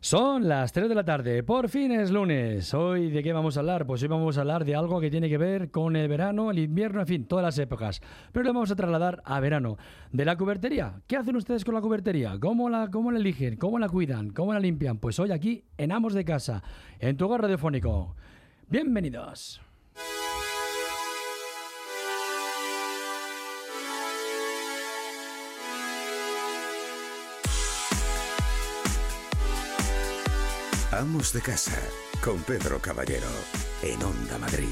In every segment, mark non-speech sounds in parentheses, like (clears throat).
Son las 3 de la tarde, por fin es lunes. Hoy de qué vamos a hablar? Pues hoy vamos a hablar de algo que tiene que ver con el verano, el invierno, en fin, todas las épocas. Pero lo vamos a trasladar a verano. De la cubertería. ¿Qué hacen ustedes con la cubertería? ¿Cómo la, cómo la eligen? ¿Cómo la cuidan? ¿Cómo la limpian? Pues hoy aquí en Amos de Casa, en tu hogar radiofónico. Bienvenidos. Amos de casa con Pedro Caballero en Onda Madrid.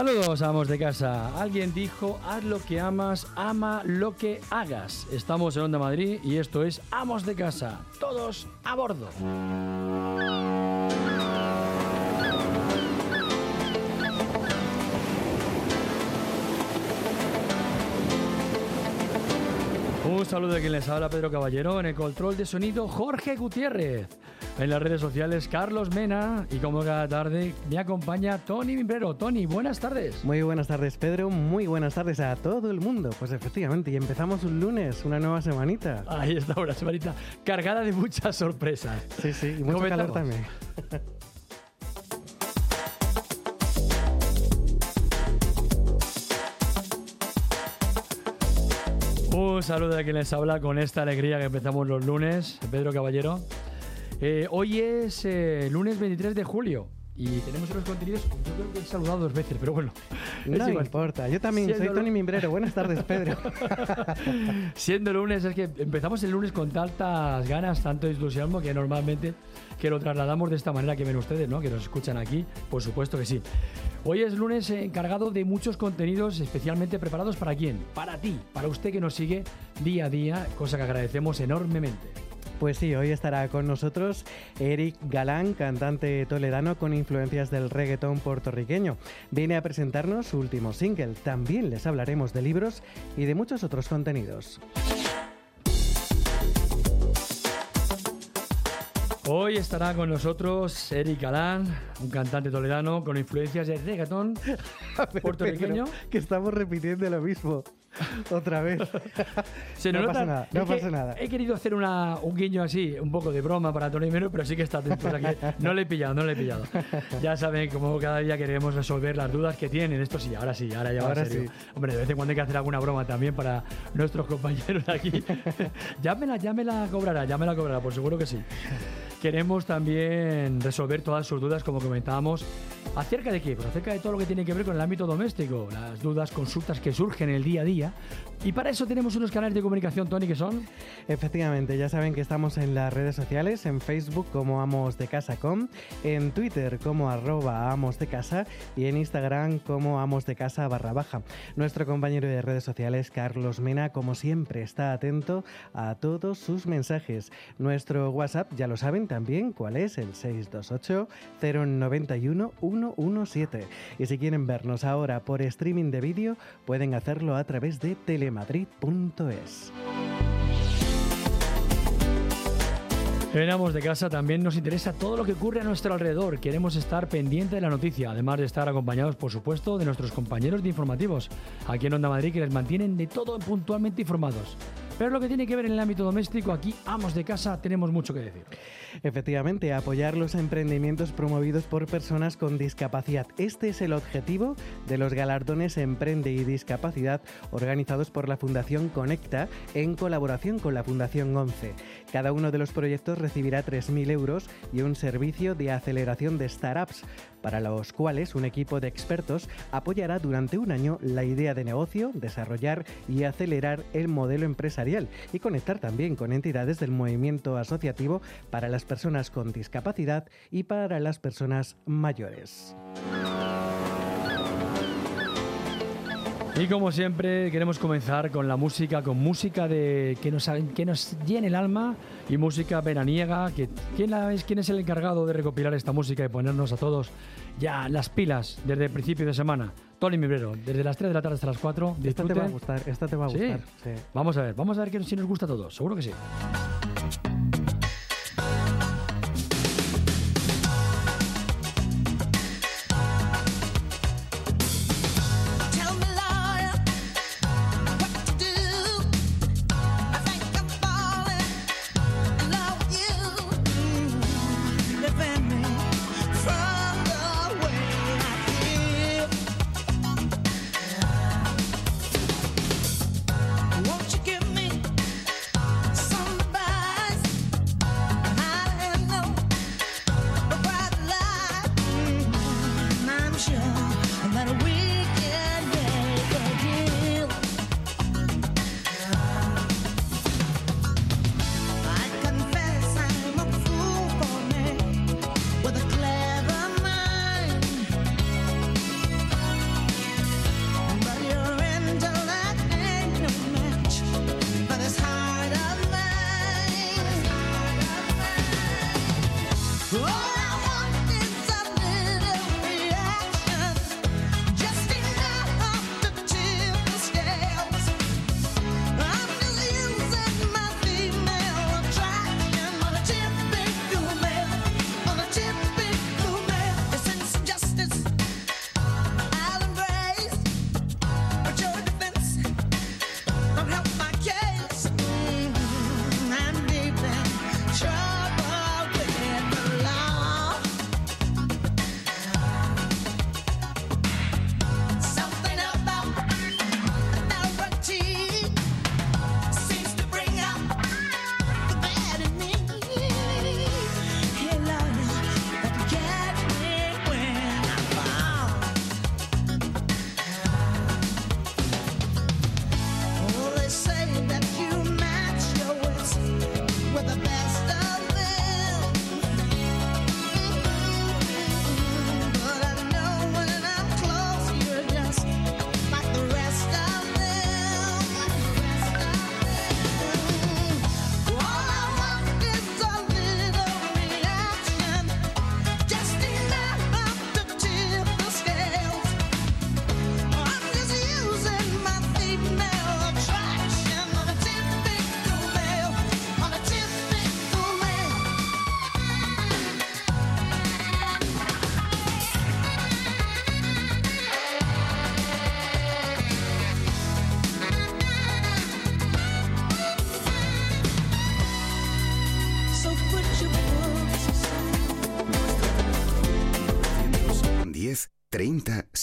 Saludos, amos de casa. Alguien dijo, haz lo que amas, ama lo que hagas. Estamos en Onda Madrid y esto es Amos de casa. Todos a bordo. Un saludo de quien les habla Pedro Caballero en el control de sonido Jorge Gutiérrez. En las redes sociales Carlos Mena y como cada tarde me acompaña Tony Mimbrero. Tony, buenas tardes. Muy buenas tardes Pedro, muy buenas tardes a todo el mundo. Pues efectivamente, y empezamos un lunes, una nueva semanita. Ahí está, una semanita cargada de muchas sorpresas. Sí, sí, y mucho calor también. (laughs) Un saludo de quien les habla con esta alegría que empezamos los lunes, Pedro Caballero. Eh, hoy es eh, lunes 23 de julio y tenemos unos contenidos. Yo creo que he saludado dos veces, pero bueno. (laughs) No me importa. Yo también soy Tony Mimbrero. Buenas tardes, Pedro. (laughs) Siendo lunes, es que empezamos el lunes con tantas ganas, tanto entusiasmo que normalmente que lo trasladamos de esta manera que ven ustedes, ¿no? Que nos escuchan aquí, por supuesto que sí. Hoy es lunes eh, encargado de muchos contenidos especialmente preparados para quién? Para ti, para usted que nos sigue día a día, cosa que agradecemos enormemente. Pues sí, hoy estará con nosotros Eric Galán, cantante toledano con influencias del reggaetón puertorriqueño. Viene a presentarnos su último single. También les hablaremos de libros y de muchos otros contenidos. Hoy estará con nosotros Eric Galán, un cantante toledano con influencias de reggaetón (laughs) puertorriqueño. Que estamos repitiendo lo mismo. (laughs) Otra vez. Se no pasa nada, no es que pasa nada. He querido hacer una- un guiño así, un poco de broma para Tony Mero, pero sí que está atento. o sea que no le he pillado, no le he pillado. Ya saben cómo cada día queremos resolver las dudas que tienen. Esto sí, ahora sí, ahora ya va Ahora serio. sí. Hombre, de vez en cuando hay que hacer alguna broma también para nuestros compañeros aquí. (laughs) ya, me la, ya me la cobrará, ya me la cobrará, por seguro que sí. Queremos también resolver todas sus dudas, como comentábamos. ¿Acerca de qué? Pues acerca de todo lo que tiene que ver con el ámbito doméstico, las dudas, consultas que surgen en el día a día. Y para eso tenemos unos canales de comunicación, Tony, que son... Efectivamente, ya saben que estamos en las redes sociales, en Facebook como Amos de Casa en Twitter como arroba Amos de Casa y en Instagram como Amos de Casa barra baja. Nuestro compañero de redes sociales, Carlos Mena, como siempre, está atento a todos sus mensajes. Nuestro WhatsApp, ya lo saben también, cuál es el 628 091 117. Y si quieren vernos ahora por streaming de vídeo, pueden hacerlo a través de telemadrid.es. En Amos de Casa también nos interesa todo lo que ocurre a nuestro alrededor. Queremos estar pendiente de la noticia, además de estar acompañados, por supuesto, de nuestros compañeros de informativos, aquí en Onda Madrid, que les mantienen de todo puntualmente informados. Pero lo que tiene que ver en el ámbito doméstico, aquí, Amos de Casa, tenemos mucho que decir. Efectivamente, apoyar los emprendimientos promovidos por personas con discapacidad. Este es el objetivo de los galardones Emprende y Discapacidad organizados por la Fundación Conecta en colaboración con la Fundación 11. Cada uno de los proyectos recibirá 3.000 euros y un servicio de aceleración de startups, para los cuales un equipo de expertos apoyará durante un año la idea de negocio, desarrollar y acelerar el modelo empresarial y conectar también con entidades del movimiento asociativo para las personas con discapacidad y para las personas mayores. Y como siempre, queremos comenzar con la música, con música de que nos, que nos llene el alma y música veraniega. Que, ¿quién, la es, ¿Quién es el encargado de recopilar esta música y ponernos a todos ya las pilas desde el principio de semana? Tony Mibrero, desde las 3 de la tarde hasta las 4. Esta te disfrute. va a gustar, esta te va a ¿Sí? gustar. sí. Vamos a ver, vamos a ver que si nos gusta a todos, seguro que sí.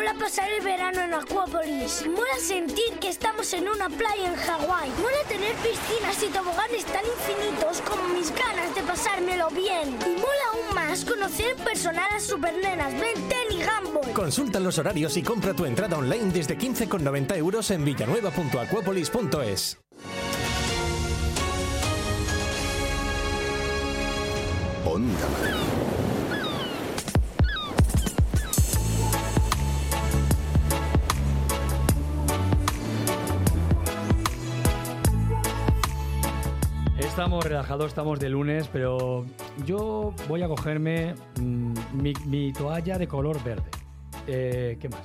¿Cómo mola pasar el verano en Acuópolis? Mola sentir que estamos en una playa en Hawái. Mola tener piscinas y toboganes tan infinitos como mis ganas de pasármelo bien. Y mola aún más conocer en personal a supernenas Ben 10 y Gumball. Consulta los horarios y compra tu entrada online desde 15,90 euros en villanueva.aquapolis.es. Onda Estamos relajados, estamos de lunes, pero yo voy a cogerme mm, mi, mi toalla de color verde. Eh, ¿Qué más?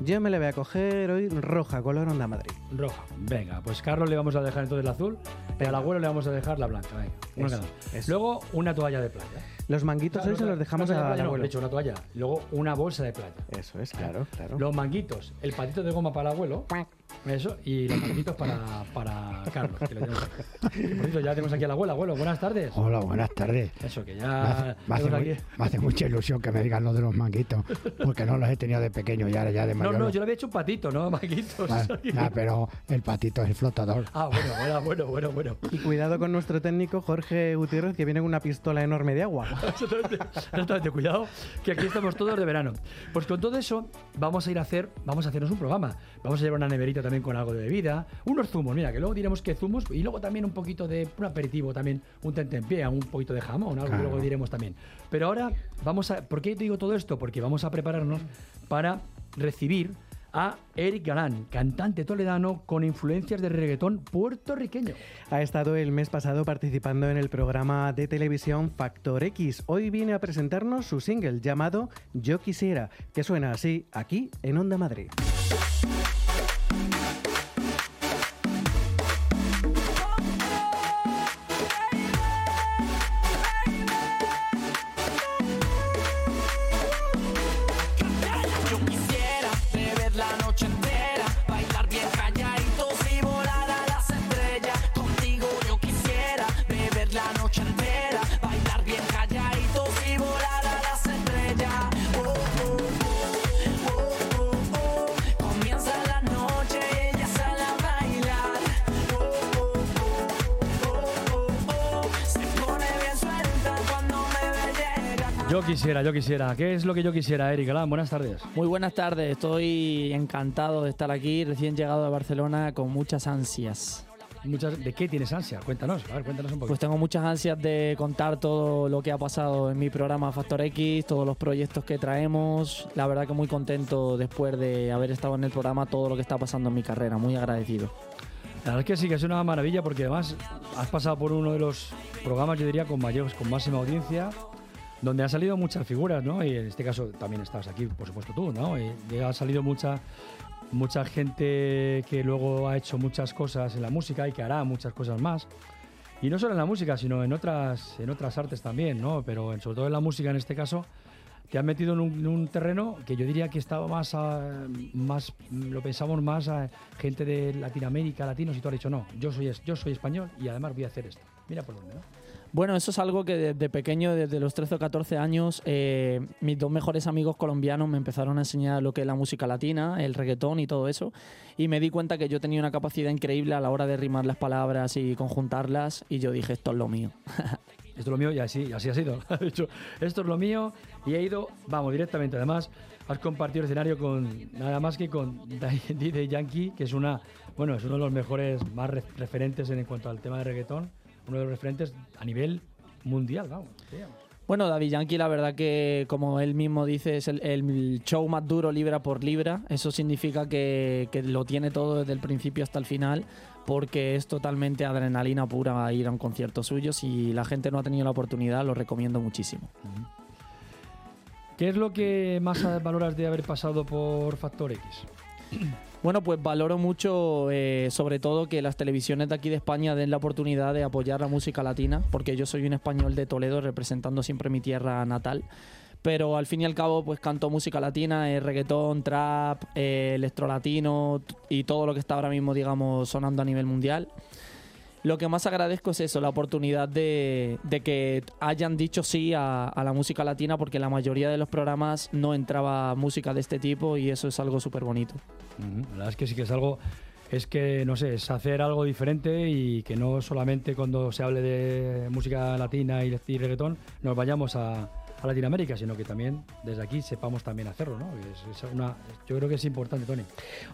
Yo me la voy a coger hoy roja, color Onda Madrid. Roja. Venga, pues Carlos le vamos a dejar entonces la azul y al abuelo le vamos a dejar la blanca. Venga, Eso, eso. Luego una toalla de playa. Los manguitos hoy se los dejamos Una toalla de al playa, no, abuelo. de hecho, una toalla. Luego una bolsa de playa. Eso es, claro, claro. Los manguitos, el patito de goma para el abuelo. Eso, y los manguitos para, para Carlos. Que le tenemos aquí. Y por cierto, ya tenemos aquí a la abuela. Abuelo, buenas tardes. Hola, buenas tardes. Eso, que Me ya. hace, me hace muy- me hace mucha ilusión que me digan lo de los manguitos, porque no los he tenido de pequeño y ahora ya de No, mayor. no, yo le había hecho un patito, ¿no? Manguitos. Ah, ah, pero el patito es el flotador. Ah, bueno, bueno, bueno, bueno, bueno. Y cuidado con nuestro técnico Jorge Gutiérrez, que viene con una pistola enorme de agua. (laughs) Exactamente, exactamente, cuidado, que aquí estamos todos de verano. Pues con todo eso vamos a ir a hacer, vamos a hacernos un programa. Vamos a llevar una neverita también con algo de bebida, unos zumos, mira, que luego diremos que zumos y luego también un poquito de un aperitivo también, un tentempié, un poquito de jamón, algo que luego diremos también. Pero ahora vamos a, ¿por qué te digo todo esto? Porque vamos a prepararnos para recibir a Eric Galán, cantante toledano con influencias de reggaetón puertorriqueño. Ha estado el mes pasado participando en el programa de televisión Factor X. Hoy viene a presentarnos su single llamado Yo Quisiera, que suena así aquí en Onda Madrid. Yo quisiera, yo quisiera. ¿Qué es lo que yo quisiera, Eric Galán? Buenas tardes. Muy buenas tardes, estoy encantado de estar aquí, recién llegado a Barcelona con muchas ansias. Muchas, ¿De qué tienes ansia? Cuéntanos, a ver, cuéntanos un poquito. Pues tengo muchas ansias de contar todo lo que ha pasado en mi programa Factor X, todos los proyectos que traemos. La verdad que muy contento después de haber estado en el programa, todo lo que está pasando en mi carrera, muy agradecido. La verdad es que sí, que es una maravilla porque además has pasado por uno de los programas, yo diría, con mayor, con máxima audiencia, donde han salido muchas figuras, ¿no? Y en este caso también estás aquí, por supuesto tú, ¿no? Y ha salido mucha, mucha gente que luego ha hecho muchas cosas en la música y que hará muchas cosas más. Y no solo en la música, sino en otras, en otras artes también, ¿no? Pero sobre todo en la música en este caso, te han metido en un, en un terreno que yo diría que estaba más, a- más lo pensamos más a gente de Latinoamérica, latinos, y tú has dicho, no, yo soy, yo soy español y además voy a hacer esto. Mira por dónde, ¿no? Bueno, eso es algo que desde pequeño, desde los 13 o 14 años, eh, mis dos mejores amigos colombianos me empezaron a enseñar lo que es la música latina, el reggaetón y todo eso. Y me di cuenta que yo tenía una capacidad increíble a la hora de rimar las palabras y conjuntarlas. Y yo dije, esto es lo mío. (laughs) Esto es lo mío y así, así ha sido. (laughs) Ha dicho, esto es lo mío y he ido, vamos, directamente. Además, has compartido escenario con nada más que con (laughs) DJ Yankee, que es una, bueno, es uno de los mejores, más re- referentes en cuanto al tema de reggaetón, uno de los referentes a nivel mundial, vamos. digamos. Bueno, David Yankee, la verdad que, como él mismo dice, es el, el show más duro libra por libra. Eso significa que, que lo tiene todo desde el principio hasta el final, porque es totalmente adrenalina pura ir a un concierto suyo. Si la gente no ha tenido la oportunidad, lo recomiendo muchísimo. ¿Qué es lo que más valoras de haber pasado por Factor X? (clears throat) Bueno, pues valoro mucho, eh, sobre todo, que las televisiones de aquí de España den la oportunidad de apoyar la música latina, porque yo soy un español de Toledo, representando siempre mi tierra natal. Pero al fin y al cabo, pues canto música latina, eh, reggaetón, trap, eh, electrolatino y todo lo que está ahora mismo, digamos, sonando a nivel mundial. Lo que más agradezco es eso, la oportunidad de, que hayan dicho sí a, la música latina, porque la mayoría de los programas no entraba música de este tipo y eso es algo súper bonito. La verdad es que sí que es algo, es que, no sé, es hacer algo diferente y que no solamente cuando se hable de música latina y, y reggaetón nos vayamos a, a Latinoamérica, sino que también desde aquí sepamos también hacerlo, ¿no? Es- es una, yo creo que es importante, Tony.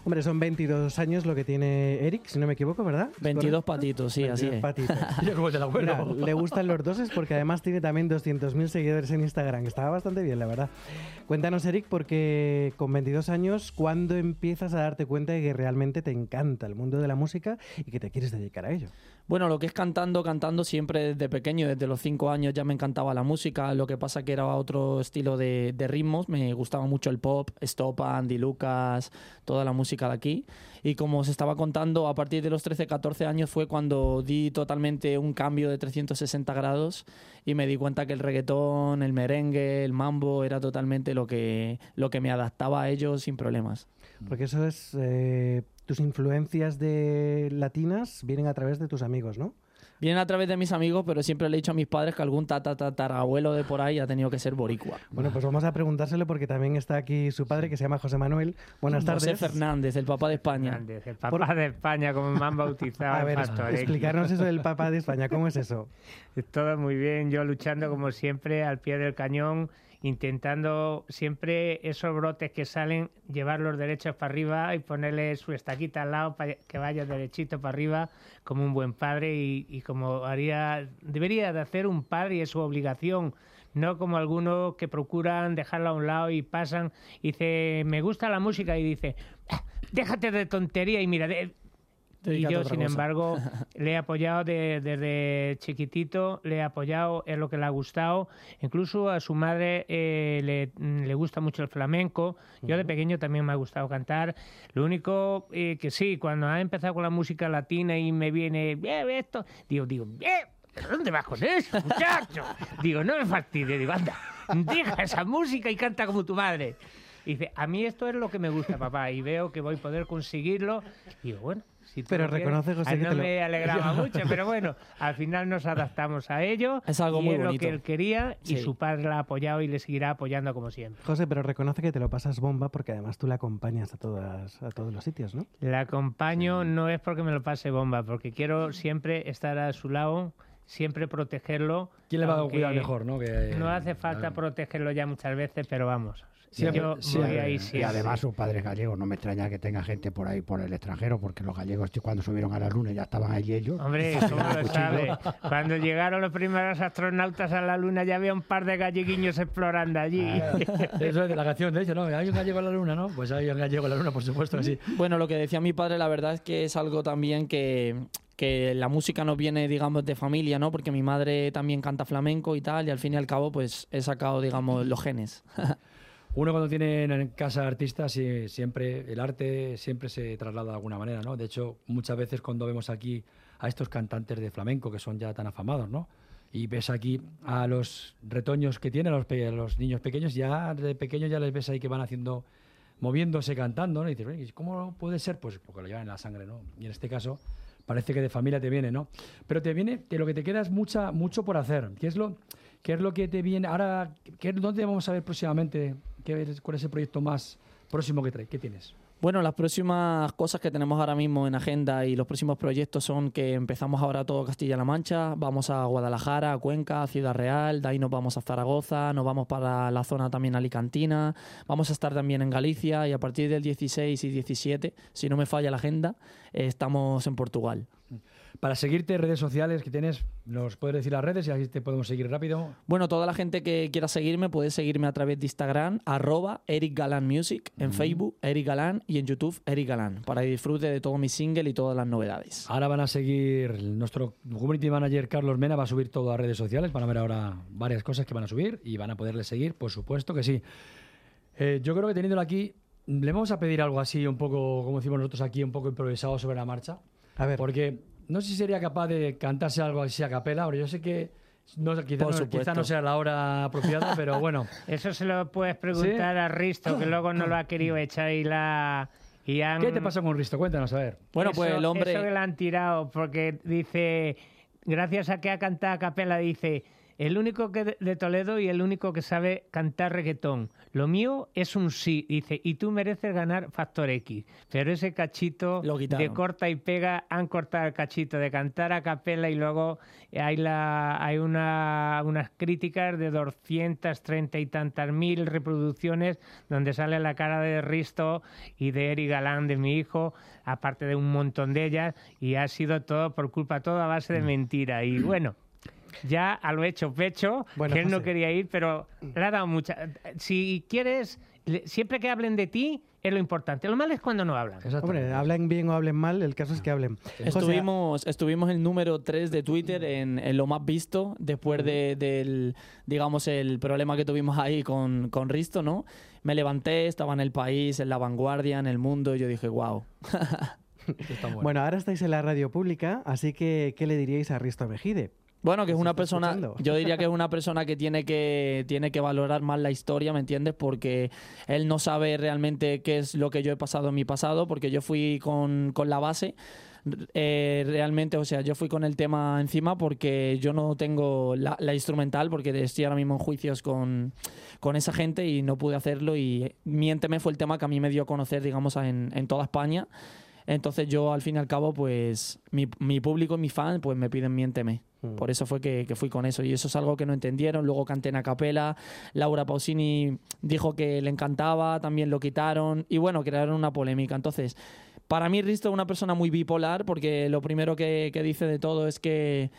Hombre, son 22 años lo que tiene Eric, si no me equivoco, ¿verdad? ¿Es 22 correcto? patitos, sí, así 22 es. patitos. (laughs) Te la Mira, vuelo. le gustan los doses porque además tiene también 200.000 seguidores en Instagram. Estaba bastante bien, la verdad. Cuéntanos, Eric, porque con 22 años, ¿cuándo empiezas a darte cuenta de que realmente te encanta el mundo de la música y que te quieres dedicar a ello? Bueno, lo que es cantando, cantando siempre desde pequeño, desde los cinco años ya me encantaba la música, lo que pasa que era otro estilo de, ritmos, me gustaba mucho el pop, Stop, Andy Lucas, toda la música de aquí. Y como os estaba contando, a partir de los 13, 14 años fue cuando di totalmente un cambio de 360 grados y me di cuenta que el reggaetón, el merengue, el mambo era totalmente lo que, lo que me adaptaba a ellos sin problemas. Porque eso es. eh, tus influencias de latinas vienen a través de tus amigos, ¿no? Vienen a través de mis amigos, pero siempre le he dicho a mis padres que algún tatarabuelo de por ahí ha tenido que ser boricua. Bueno, pues vamos a preguntárselo porque también está aquí su padre que se llama José Manuel. Buenas tardes. José Fernández, el papá de España. El papá de España, como me han bautizado. A ver, explicarnos eso del papá de España, ¿cómo es eso? (laughs) Todo muy bien, yo luchando como siempre al pie del cañón, intentando siempre esos brotes que salen, llevar los derechos para arriba y ponerle su estaquita al lado para que vaya derechito para arriba como un buen padre y, y como haría, debería de hacer un padre y es su obligación. No como algunos que procuran dejarla a un lado y pasan y dice, me gusta la música y dice, "Ah, déjate de tontería y mira, de- y yo, sin cosa. embargo, (laughs) le he apoyado de- desde chiquitito, le he apoyado en lo que le ha gustado. Incluso a su madre eh, le, le gusta mucho el flamenco. Yo de pequeño también me ha gustado cantar. Lo único eh, que sí, cuando ha empezado con la música latina y me viene, "Bien, esto, digo, digo, ¿pero dónde vas con eso, muchacho? (laughs) digo, no me fastidies, digo, anda, deja esa música y canta como tu madre. Y dice, a mí esto es lo que me gusta, papá, y veo que voy a poder conseguirlo. Digo, bueno, si Pero lo reconoce, José, que no te lo- me (laughs) alegraba mucho, pero bueno, al final nos adaptamos a ello. (laughs) Es algo y muy es lo bonito. que él quería y Sí. su padre la ha apoyado y le seguirá apoyando como siempre. José, pero reconoce que te lo pasas bomba porque además tú le acompañas a, todas, a todos los sitios, ¿no? La acompaño no es porque me lo pase bomba, porque quiero siempre estar a su lado, siempre protegerlo. ¿Quién le va a cuidar mejor, no? Que- no hace falta claro. protegerlo ya muchas veces, pero vamos. Siempre- yo siempre. voy ahí Y además sus padres gallegos, no me extraña que tenga gente por ahí por el extranjero, porque los gallegos cuando subieron a la luna ya estaban allí ellos. Hombre, (laughs) ¿cómo lo sabe? Cuando llegaron los primeros astronautas a la Luna ya había un par de galleguiños explorando allí. (laughs) Eso es de la canción, de hecho, ¿no? Hay un gallego en la luna, ¿no? Pues hay un gallego en la luna, por supuesto que sí. Bueno, lo que decía mi padre, la verdad es que es algo también que, que la música no viene, digamos, de familia, ¿no? Porque mi madre también canta flamenco y tal, y al fin y al cabo, pues he sacado, digamos, los genes. (laughs) Uno cuando tiene en casa artistas, sí, siempre el arte siempre se traslada de alguna manera, ¿no? De hecho, muchas veces cuando vemos aquí a estos cantantes de flamenco que son ya tan afamados, ¿no? Y ves aquí a los retoños que tienen, los, los niños pequeños, ya de pequeños ya les ves ahí que van haciendo, moviéndose, cantando, ¿no? Y dices, "Oye, ¿y ¿cómo puede ser? Pues porque lo llevan en la sangre, ¿no? Y en este caso parece que de familia te viene, ¿no? Pero te viene, de lo que te queda es mucha, mucho por hacer. ¿Qué es lo, qué es lo que te viene? Ahora, ¿qué, ¿dónde vamos a ver próximamente? ¿Qué, ¿Cuál es el proyecto más próximo que trae? ¿Qué tienes? Bueno, las próximas cosas que tenemos ahora mismo en agenda y los próximos proyectos son que empezamos ahora todo Castilla-La Mancha, vamos a Guadalajara, a Cuenca, a Ciudad Real, de ahí nos vamos a Zaragoza, nos vamos para la zona también alicantina, vamos a estar también en Galicia y a partir del 16 y 17, si no me falla la agenda, eh, estamos en Portugal. Para seguirte, redes sociales que tienes, ¿nos puedes decir las redes y así te podemos seguir rápido? Bueno, toda la gente que quiera seguirme puede seguirme a través de Instagram, arroba Eric Galán Music, en Facebook, Eric Galán y en YouTube, Eric Galán, para que disfrute de todo mi single y todas las novedades. Ahora van a seguir, nuestro community manager Carlos Mena va a subir todo a redes sociales, van a ver ahora varias cosas que van a subir y van a poderle seguir, por supuesto que sí. Eh, yo creo que teniéndolo aquí, le vamos a pedir algo así, un poco, como decimos nosotros aquí, un poco improvisado sobre la marcha. A ver. Porque no sé si sería capaz de cantarse algo así a capela, pero yo sé que no, quizá, no, quizá no sea la hora apropiada, pero (laughs) bueno. Eso se lo puedes preguntar a Risto, que luego no lo ha querido (laughs) echar y la... Y han- ¿Qué te pasa con Risto? Cuéntanos, a ver. Bueno, pues el hombre... Eso que le han tirado, porque dice, gracias a que ha cantado a capela, dice, el único que de- Toledo y el único que sabe cantar reggaetón. Lo mío es un sí, dice, y tú mereces ganar Factor X. Pero ese cachito Lo de corta y pega, han cortado el cachito de cantar a capela y luego hay, la, hay una, unas críticas de 230 y tantas mil reproducciones donde sale la cara de Risto y de Eri Galán, de mi hijo, aparte de un montón de ellas, y ha sido todo por culpa, todo a base de mentira. Y (clears throat) bueno, ya a lo hecho pecho, Bueno, que él no José. quería ir, pero le ha dado mucha... Si quieres, siempre que hablen de ti es lo importante. Lo malo es cuando no hablan. Hombre, hablen bien o hablen mal, el caso es que hablen. José, Estuvimos, estuvimos el número 3 de Twitter en, en lo más visto después de- del, digamos, el problema que tuvimos ahí con, con Risto, ¿no? Me levanté, estaba en el país, en la vanguardia, en el mundo, y yo dije, wow. (laughs) bueno. ahora estáis en la radio pública, así que ¿qué le diríais a Risto Mejide? Bueno, que es ¿Se una persona, escuchando? yo diría que es una (laughs) persona que tiene que tiene que valorar más la historia, ¿me entiendes? Porque él no sabe realmente qué es lo que yo he pasado en mi pasado, porque yo fui con, con la base. eh, realmente, o sea, yo fui con el tema encima porque yo no tengo la, la instrumental, porque estoy ahora mismo en juicios con, con esa gente y no pude hacerlo. Y Miénteme fue el tema que a mí me dio a conocer, digamos, en, en toda España. Entonces yo, al fin y al cabo, pues mi, mi público y mi fan, pues me piden Miénteme. Por eso fue que, que fui con eso. Y eso es algo que no entendieron. Luego canté en a capela. Laura Pausini dijo que le encantaba, también lo quitaron. Y bueno, crearon una polémica. Entonces, para mí Risto es una persona muy bipolar porque lo primero que, que dice de todo es que,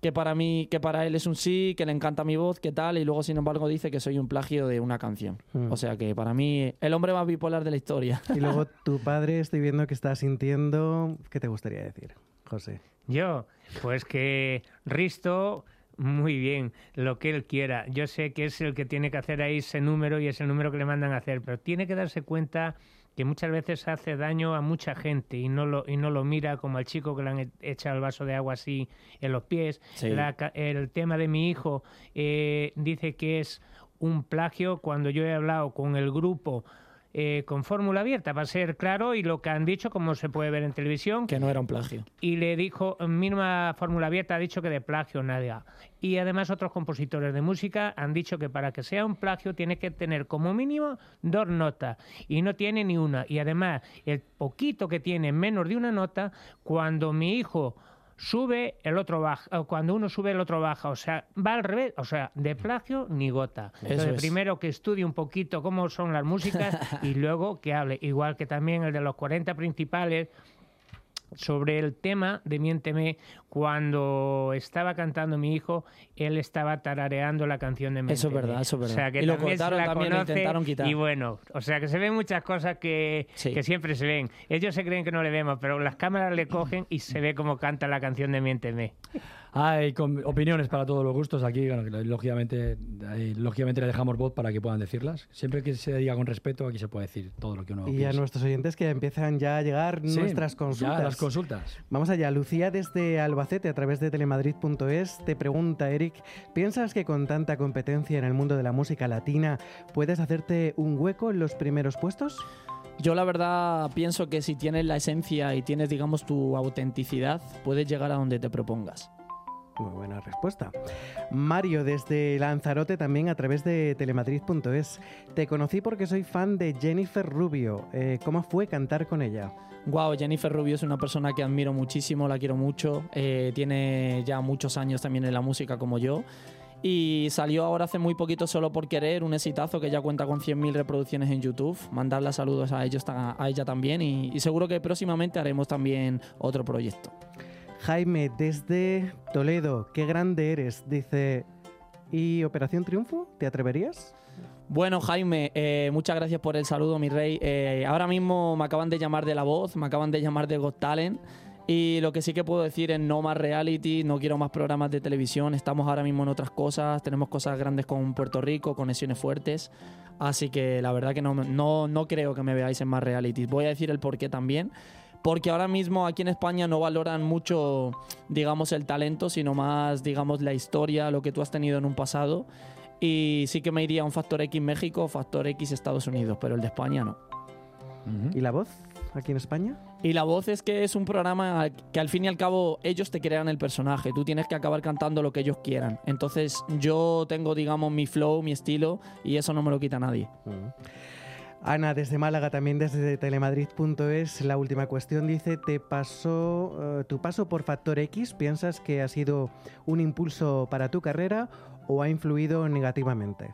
que para mí, que para él es un sí, que le encanta mi voz, que tal, y luego sin embargo dice que soy un plagio de una canción. Mm. O sea que para mí el hombre más bipolar de la historia. (laughs) Y luego tu padre, estoy viendo que está sintiendo... ¿Qué te gustaría decir, José? Yo, pues que Risto, muy bien, lo que él quiera. Yo sé que es el que tiene que hacer ahí ese número y es el número que le mandan a hacer, pero tiene que darse cuenta que muchas veces hace daño a mucha gente y no lo, y no lo mira como al chico que le han e- echado el vaso de agua así en los pies. Sí. La ca- el tema de mi hijo eh, dice que es un plagio cuando yo he hablado con el grupo eh, con fórmula abierta, para ser claro, y lo que han dicho, como se puede ver en televisión, que no era un plagio. y le dijo, mínima fórmula abierta, ha dicho que de plagio nada. Y además otros compositores de música han dicho que para que sea un plagio tiene que tener como mínimo dos notas y no tiene ni una. Y además el poquito que tiene menos de una nota, cuando mi hijo sube, el otro baja, o cuando uno sube, el otro baja, o sea, va al revés, o sea, de plagio ni gota. Entonces, es. primero que estudie un poquito cómo son las músicas (laughs) y luego que hable, igual que también el de los 40 principales, sobre el tema de Miénteme, cuando estaba cantando mi hijo, él estaba tarareando la canción de Miénteme. Eso es verdad, eso es verdad. O sea, que Y lo cortaron, la también lo intentaron quitar. Y bueno, o sea, que se ven muchas cosas que, Sí. que siempre se ven. Ellos se creen que no le vemos, pero las cámaras le cogen y se ve cómo canta la canción de Miénteme. Hay opiniones para todos los gustos aquí, bueno, lógicamente, lógicamente le dejamos voz para que puedan decirlas. Siempre que se diga con respeto, aquí se puede decir todo lo que uno Y a piensa. nuestros oyentes que empiezan ya a llegar Sí, nuestras ya consultas. las consultas. Vamos allá. Lucía desde A través de telemadrid.es te pregunta, Eric, ¿piensas que con tanta competencia en el mundo de la música latina puedes hacerte un hueco en los primeros puestos? Yo la verdad pienso que si tienes la esencia y tienes, digamos, tu autenticidad, puedes llegar a donde te propongas. Muy buena respuesta. Mario desde Lanzarote también a través de telemadrid.es. Te conocí porque soy fan de Jennifer Rubio. Eh, ¿Cómo fue cantar con ella? Wow, Jennifer Rubio es una persona que admiro muchísimo, la quiero mucho. eh, tiene ya muchos años también en la música como yo. Y salió ahora hace muy poquito solo por querer, un exitazo que ya cuenta con 100.000 reproducciones en YouTube. Mandarle saludos a, ellos, a ella también y seguro que próximamente haremos también otro proyecto. Jaime desde Toledo, qué grande eres, dice. ¿Y Operación Triunfo? ¿Te atreverías? Bueno, Jaime, eh, muchas gracias por el saludo, mi rey. Eh, ahora mismo me acaban de llamar de La Voz, me acaban de llamar de Got Talent. Y lo que sí que puedo decir es no más reality, no quiero más programas de televisión. Estamos ahora mismo en otras cosas, tenemos cosas grandes con Puerto Rico, conexiones fuertes. Así que la verdad que no, no, no creo que me veáis en más reality. Voy a decir el por qué también. Porque ahora mismo aquí en España no valoran mucho, digamos, el talento, sino más, digamos, la historia, lo que tú has tenido en un pasado. Y sí que me iría a un Factor X México, Factor X Estados Unidos, pero el de España no. ¿Y la voz aquí en España? Y la voz es que es un programa que al fin y al cabo ellos te crean el personaje, tú tienes que acabar cantando lo que ellos quieran. Entonces yo tengo, digamos, mi flow, mi estilo y eso no me lo quita nadie. Ana, desde Málaga, también desde telemadrid.es, la última cuestión dice, ¿te pasó, eh, tu paso por Factor X, piensas que ha sido un impulso para tu carrera o ha influido negativamente?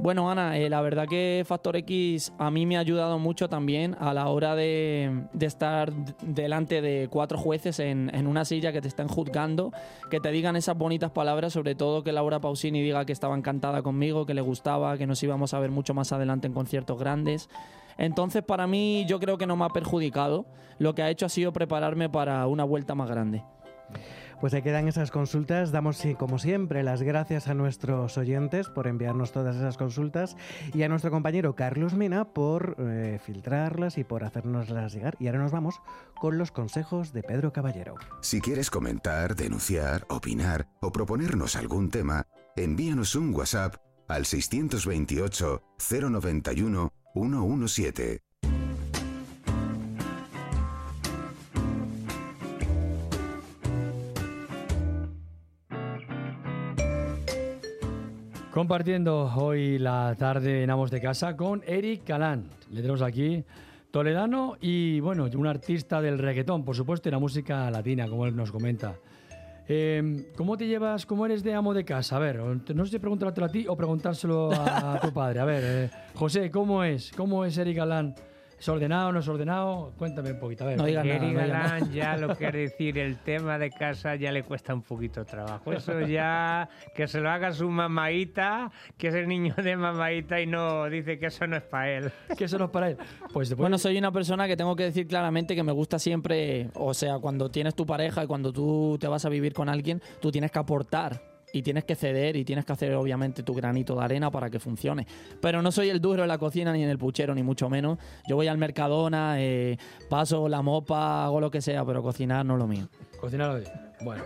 Bueno, Ana, eh, la verdad que Factor X a mí me ha ayudado mucho también a la hora de, de estar delante de cuatro jueces en, en una silla que te están juzgando, que te digan esas bonitas palabras, sobre todo que Laura Pausini diga que estaba encantada conmigo, que le gustaba, que nos íbamos a ver mucho más adelante en conciertos grandes. Entonces, para mí, yo creo que no me ha perjudicado. Lo que ha hecho ha sido prepararme para una vuelta más grande. Pues ahí quedan esas consultas. Damos, como siempre, las gracias a nuestros oyentes por enviarnos todas esas consultas y a nuestro compañero Carlos Mena por eh, filtrarlas y por hacernoslas llegar. Y ahora nos vamos con los consejos de Pedro Caballero. Si quieres comentar, denunciar, opinar o proponernos algún tema, envíanos un WhatsApp al 628 091 117. Compartiendo hoy la tarde en Amos de Casa con Eric Calán. Le tenemos aquí, toledano y, bueno, un artista del reggaetón, por supuesto, y la música latina, como él nos comenta. Eh, ¿Cómo te llevas, cómo eres de amo de casa? A ver, no sé si preguntártelo a ti o preguntárselo a, tu padre. A ver, eh, José, ¿cómo es? ¿Cómo es Eric Galán? ¿Es ordenado, no es ordenado? Cuéntame un poquito. A ver. Eric Galán ya lo (laughs) quiere decir, el tema de casa ya le cuesta un poquito trabajo. Eso (laughs) ya, que se lo haga su mamaita, que es el niño de mamaita y no dice que eso no es para él. (laughs) Que eso no es para él. Pues Bueno, soy una persona que tengo que decir claramente que me gusta siempre, o sea, cuando tienes tu pareja y cuando tú te vas a vivir con alguien, tú tienes que aportar y tienes que ceder y tienes que hacer obviamente tu granito de arena para que funcione. Pero no soy el duro en la cocina ni en el puchero, ni mucho menos. Yo voy al Mercadona, eh, paso la mopa, hago lo que sea, pero cocinar no es lo mío. Cocinar hoy. Bueno.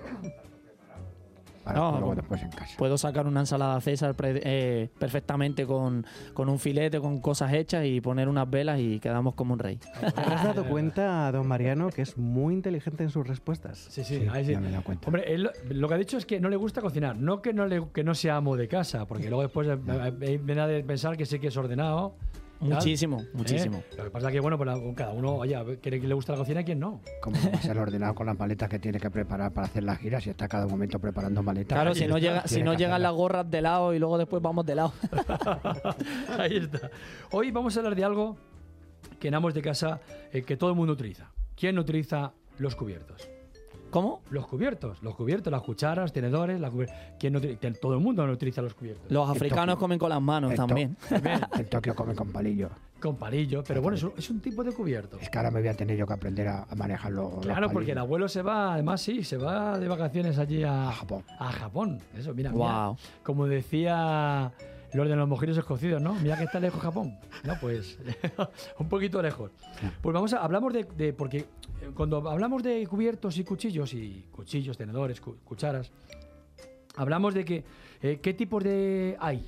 Para No, luego después en casa. Puedo sacar una ensalada César pre- eh, perfectamente con, con un filete, con cosas hechas y poner unas velas y quedamos como un rey. ¿Te has dado cuenta, don Mariano, que es muy inteligente en sus respuestas? Sí, sí, ahí sí. Hombre, él lo que ha dicho es que no le gusta cocinar, no que no, le, que no sea amo de casa, porque luego después eh, eh, viene a pensar que sí que es ordenado. Muchísimo, ¿Eh? muchísimo. Lo que pasa es que, bueno, pues cada uno, oye, quiere que le gusta la cocina y quién no. Como ser (laughs) ordenado con las maletas que tiene que preparar para hacer las giras y está cada momento preparando maletas. Claro, si no, llega, si no llegan las gorras de lado y luego después vamos de lado. (laughs) Ahí está. Hoy vamos a hablar de algo que en amos de casa eh, que todo el mundo utiliza. ¿Quién no utiliza los cubiertos? ¿Cómo? Los cubiertos, los cubiertos, las cucharas, tenedores, la cubier- ¿Quién no Todo el mundo no utiliza los cubiertos. Los africanos comen con las manos To- (laughs) también. En Tokio come con palillo. Con palillo, pero bueno, es un, es un tipo de cubierto. Es que ahora me voy a tener yo que aprender a, a manejarlo. Claro, porque el abuelo se va, además sí, se va de vacaciones allí a, Japón. A Japón, eso, mira, mira. Guau. Como decía los de los mojitos escocidos, ¿no? Mira que está lejos Japón. No, pues (laughs) un poquito lejos. Pues vamos a, hablamos de, de- porque cuando hablamos de cubiertos y cuchillos, y cuchillos, tenedores, cu- cucharas, hablamos de que, eh, ¿qué tipos de hay?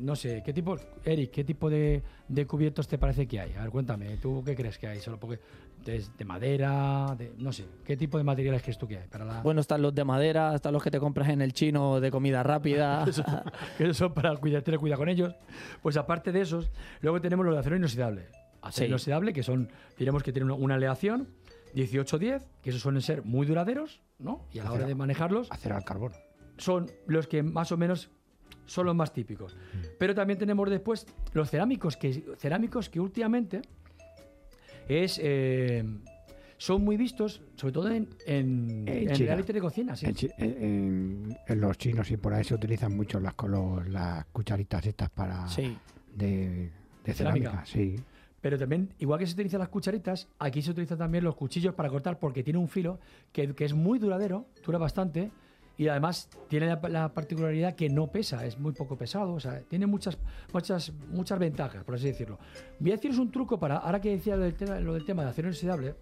No sé, ¿qué tipo, Eric, qué tipo de, de cubiertos te parece que hay? A ver, cuéntame, ¿tú qué crees que hay? Solo porque de, de madera, de, no sé, ¿qué tipo de materiales crees tú que hay para la... Bueno, están los de madera, están los que te compras en el chino de comida rápida. Eso- (laughs) que esos son para cuidar, tener cuidado con ellos. Pues aparte de esos, luego tenemos los de acero inoxidable. Acero Sí. inoxidable, que son, diremos que tienen una, una aleación 18-10, que esos suelen ser muy duraderos, ¿no? Y a la hora de manejarlos, Acero al carbón. son los que más o menos son los más típicos. Mm. Pero también tenemos después los cerámicos, que, cerámicos que últimamente es, eh, son muy vistos, sobre todo en, en, En en reality de cocina. Sí. En, chi- en- los chinos y por ahí se utilizan mucho las, colo- las cucharitas estas para Sí. de, de Cerámica. cerámica. Sí. Pero también, igual que se utilizan las cucharitas, aquí se utilizan también los cuchillos para cortar porque tiene un filo que, que es muy duradero, dura bastante y además tiene la, la particularidad que no pesa, es muy poco pesado, o sea, tiene muchas, muchas, muchas ventajas, por así decirlo. Voy a deciros un truco para, ahora que decía lo del tema, lo del tema de acero inoxidable,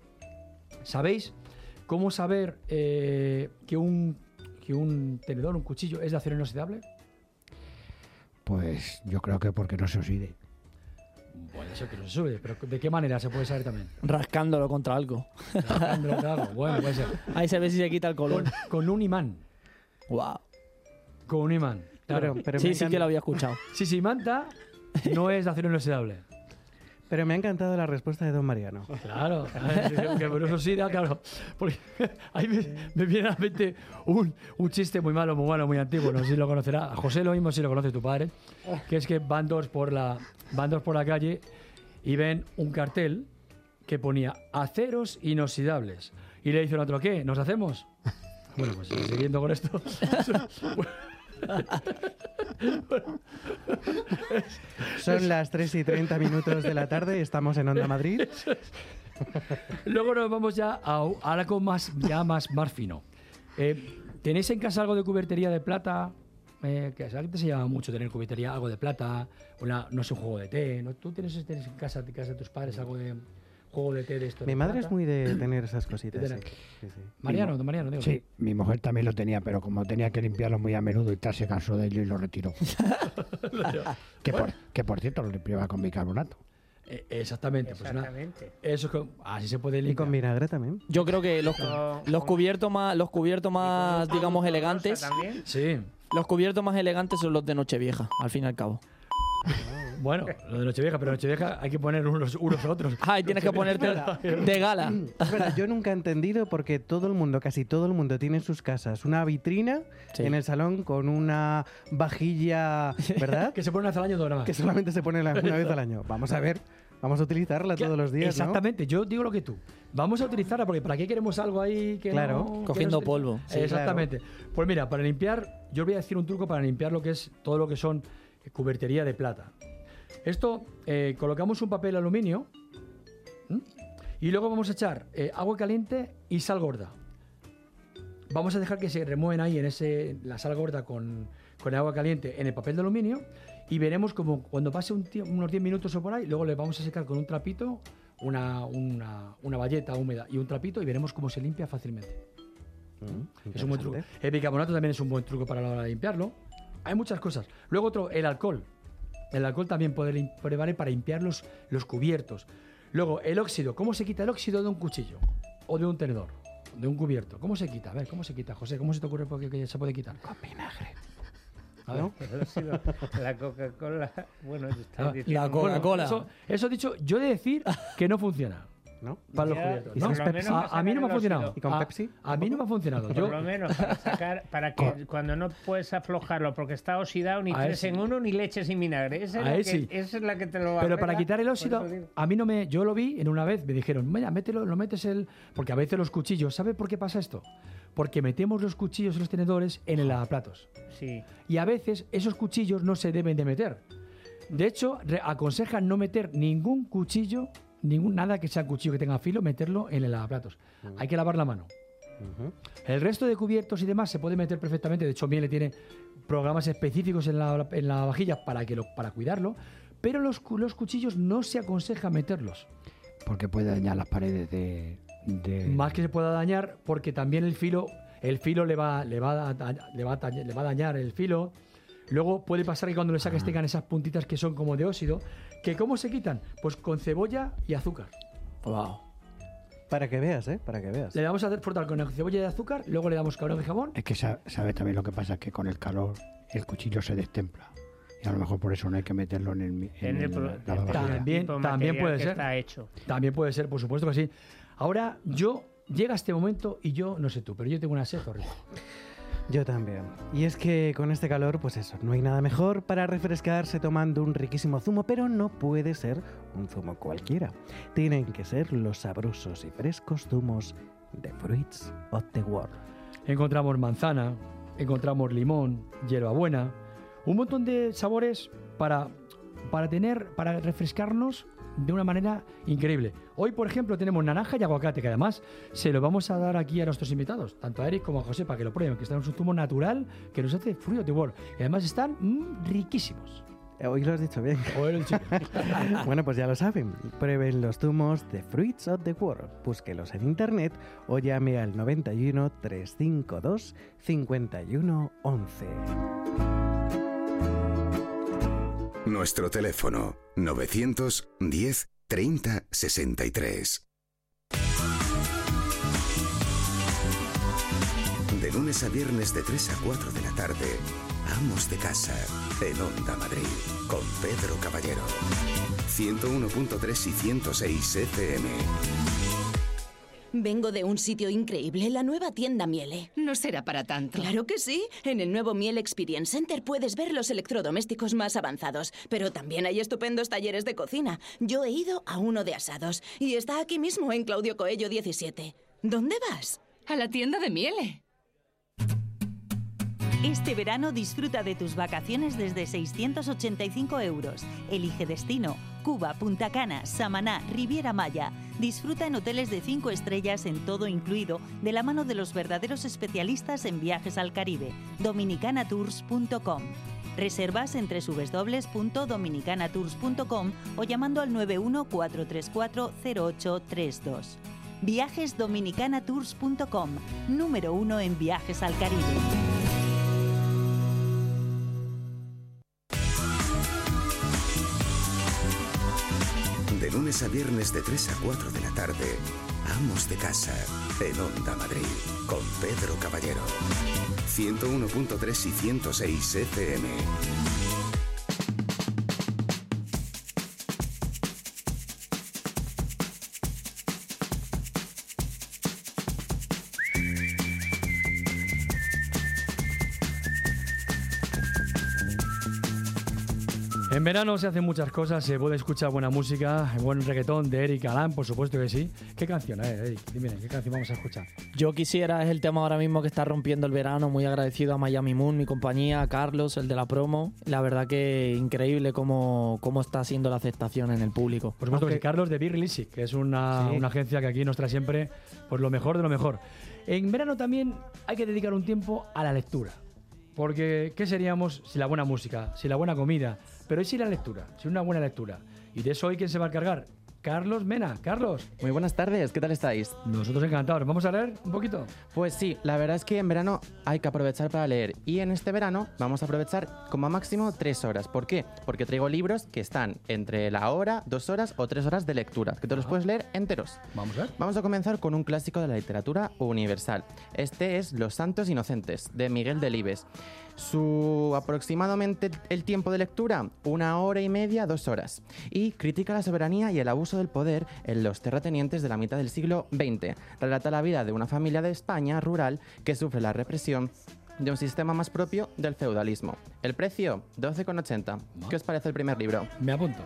¿sabéis cómo saber eh, que, un, que un tenedor, un cuchillo es de acero inoxidable? Pues yo creo que porque no se oxide. Bueno, eso que no se sube, pero ¿de qué manera se puede saber también? Rascándolo contra algo. Rascándolo contra algo. Bueno, puede ser. Ahí se ve si se quita el color. Con, con un imán. Wow. Con un imán. Claro. Pero- pero Sí, sí que lo había escuchado. (laughs) Si se imanta, no es de acero inoxidable. Pero me ha encantado la respuesta de don Mariano. Claro, que por eso sí, da, claro. Porque ahí me, me viene a la mente un, un chiste muy malo, muy malo, muy antiguo. No sé si lo conocerá. A José lo mismo si lo conoce tu padre. Que es que van dos por la, van dos por la calle y ven un cartel que ponía aceros inoxidables. Y le dicen a otro, ¿qué? ¿Nos hacemos? (laughs) Bueno, pues siguiendo con esto. (laughs) Son las 3 y 30 minutos de la tarde, estamos en Onda Madrid. (laughs) Luego nos vamos ya a, algo más, ya más, más fino. Eh, ¿Tenéis en casa algo de cubertería de plata? Eh, que a la gente se llama mucho tener cubertería, algo de plata, una, no sé, un juego de té. ¿no? ¿Tú tienes, tienes en casa, en casa de tus padres algo de juego de té de esto? Mi de madre plata? es muy de tener esas cositas. Sí. Sí, sí. Mariano, don Mariano, digo. Sí, mi mujer también lo tenía, pero como tenía que limpiarlo muy a menudo y tal, se cansó de ello y lo retiró. (laughs) que, por, que por cierto lo limpiaba con bicarbonato. Eh, exactamente, pues. Exactamente. Eso es así se puede Y limpiar. con vinagre también. Yo creo que los, los cubiertos más, los cubiertos más, digamos, elegantes, también? Sí. Los cubiertos más elegantes son los de Nochevieja, al fin y al cabo. Bueno, lo de Nochevieja, pero Nochevieja hay que poner unos, unos otros. Ay, tienes que ponerte (laughs) de gala. Es verdad, yo nunca he entendido porque todo el mundo, casi todo el mundo tiene en sus casas una vitrina Sí. en el salón con una vajilla, ¿verdad? (laughs) Que se pone una vez al año dos nada más. que solamente se pone la- una vez al año. Vamos a ver, vamos a utilizarla todos los días, ¿no? Exactamente, yo digo lo que tú. Vamos a utilizarla porque ¿para qué queremos algo ahí que Claro. no- que Cogiendo no- polvo. Sí, Exactamente. Pues mira, para limpiar, yo os voy a decir un truco para limpiar lo que es todo lo que son cubertería de plata. Esto, eh, colocamos un papel aluminio ¿m? y luego vamos a echar eh, agua caliente y sal gorda. Vamos a dejar que se remueven ahí en ese, la sal gorda con, con el agua caliente en el papel de aluminio y veremos como cuando pase un unos 10 minutos o por ahí, luego le vamos a secar con un trapito, una, una, una valleta húmeda y un trapito y veremos cómo se limpia fácilmente. Mm, Es un buen truco. El bicarbonato también es un buen truco para la hora de limpiarlo. Hay muchas cosas. Luego otro, el alcohol. El alcohol también puede, valer para limpiar los, los cubiertos. Luego, el óxido. ¿Cómo se quita el óxido de un cuchillo? O de un tenedor. De un cubierto. ¿Cómo se quita? A ver, ¿cómo se quita, José? ¿Cómo se te ocurre que se puede quitar? Con vinagre. A. ¿No? Pero la Coca-Cola. Bueno, te estás Ah, diciendo- la Coca-Cola. Eso, eso dicho, yo he de decir que no funciona. ¿No? Para los cubiertos. ¿y ¿no? A, a mí no me ha funcionado. ¿Y con A- Pepsi? A mí no me ha funcionado. Por Yo, lo menos para sacar, para que cuando no puedes aflojarlo porque está oxidado, ni A tres ese- en uno, ni leche sin vinagre. Esa es, A la que, sí. esa es la que te lo Pero para quitar el óxido, a mí no me. Yo lo vi en una vez, me dijeron, mira, mételo, lo metes el. Porque a veces los cuchillos, ¿sabe por qué pasa esto? Porque metemos los cuchillos y los tenedores en el lavaplatos. Sí. Y a veces esos cuchillos no se deben de meter. De hecho, aconsejan no meter ningún cuchillo, ningún nada que sea cuchillo que tenga filo, meterlo en el lavaplatos. Hay que lavar la mano. El resto de cubiertos y demás se puede meter perfectamente. De hecho, Miele tiene programas específicos en la, en la vajilla para, que lo, para cuidarlo. Pero los, los cuchillos no se aconseja meterlos. Porque puede dañar las paredes de... de- Más que se pueda dañar, porque también el filo, el filo le va, le va, a, le va, a dañar- le va a dañar el filo. Luego puede pasar que cuando le saques tengan esas puntitas que son como de óxido. ¿Que ¿Cómo se quitan? Pues con cebolla y azúcar. Wow. Para que veas, ¿eh? Para que veas. Le damos a hacer frotar con cebolla y azúcar, luego le damos cabrón y jabón. Es que sa- sabe también lo que pasa, es que con el calor el cuchillo se destempla. Y a lo mejor por eso no hay que meterlo en el... mi- En el pro- la lavavajillas. También, de también puede ser. está hecho. También puede ser, por supuesto que sí. Ahora, yo, llega este momento y yo, no sé tú, pero yo tengo una sed horrible. Yo también. Y es que con este calor, pues eso, no hay nada mejor para refrescarse tomando un riquísimo zumo, pero no puede ser un zumo cualquiera. Tienen que ser los sabrosos y frescos zumos de Fruits of the World. Encontramos manzana, encontramos limón, hierbabuena, un montón de sabores para, para tener, para refrescarnos de una manera increíble. Hoy, por ejemplo, tenemos naranja y aguacate, que además se lo vamos a dar aquí a nuestros invitados, tanto a Eric como a José, para que lo prueben, que están en un zumo natural que nos hace Fruit of the World. Y además están mm, riquísimos. Eh, Hoy lo has dicho bien. Hoy lo he dicho bien. bueno, pues ya lo saben. Prueben los zumos de Fruits of the World. Búsquelos en internet o llame al 91 352 51 11. Nuestro teléfono 910 30 63. De lunes a viernes de 3 a 4 de la tarde, Amos de Casa, en Onda Madrid, con Pedro Caballero. 101.3 y 106 FM. Vengo de un sitio increíble, la nueva tienda Miele. No será para tanto. Claro que sí. En el nuevo Miele Experience Center puedes ver los electrodomésticos más avanzados, pero también hay estupendos talleres de cocina. Yo he ido a uno de asados y está aquí mismo en Claudio Coello 17. ¿Dónde vas? A la tienda de Miele. Este verano disfruta de tus vacaciones desde 685 euros. Elige destino. Cuba, Punta Cana, Samaná, Riviera Maya. Disfruta en hoteles de 5 estrellas en todo incluido, de la mano de los verdaderos especialistas en viajes al Caribe. Dominicanatours.com. Reservas en www.dominicanatours.com o llamando al 914340832. Viajesdominicanatours.com, número uno en viajes al Caribe. Lunes a viernes de 3 a 4 de la tarde, Amos de Casa, en Onda Madrid, con Pedro Caballero. 101.3 y 106 FM. Verano se hacen muchas cosas, se puede escuchar buena música, buen reggaetón de Eric Alán, por supuesto que sí. ¿Qué canción, eh, Eric? Dime, ¿qué canción vamos a escuchar? Yo quisiera, es el tema ahora mismo que está rompiendo el verano, muy agradecido a Miami Moon, mi compañía, a Carlos, el de la promo. La verdad que increíble cómo, cómo está siendo la aceptación en el público. Por supuesto que sí, Carlos de Beer Release, que es una, Sí. una agencia que aquí nos trae siempre pues, lo mejor de lo mejor. En verano también hay que dedicar un tiempo a la lectura. Porque, ¿qué seríamos sin la buena música, sin la buena comida? Pero ¿y sin la lectura? Sin una buena lectura. Y de eso hoy, ¿quién se va a cargar? Carlos Mena. Carlos. Muy buenas tardes, ¿qué tal estáis? Nosotros encantados. ¿Vamos a leer un poquito? Pues sí, la verdad es que en verano hay que aprovechar para leer y en este verano vamos a aprovechar como máximo tres horas. ¿Por qué? Porque traigo libros que están entre la hora, dos horas o tres horas de lectura, que te los puedes leer enteros. Vamos a ver. Vamos a comenzar con un clásico de la literatura universal. Este es Los Santos Inocentes, de Miguel Delibes. Su aproximadamente el tiempo de lectura, una hora y media, dos horas. Y critica la soberanía y el abuso del poder en los terratenientes de la mitad del siglo XX. Relata la vida de una familia de España rural que sufre la represión de un sistema más propio del feudalismo. El precio, 12,80. ¿Qué os parece el primer libro? Me apunto.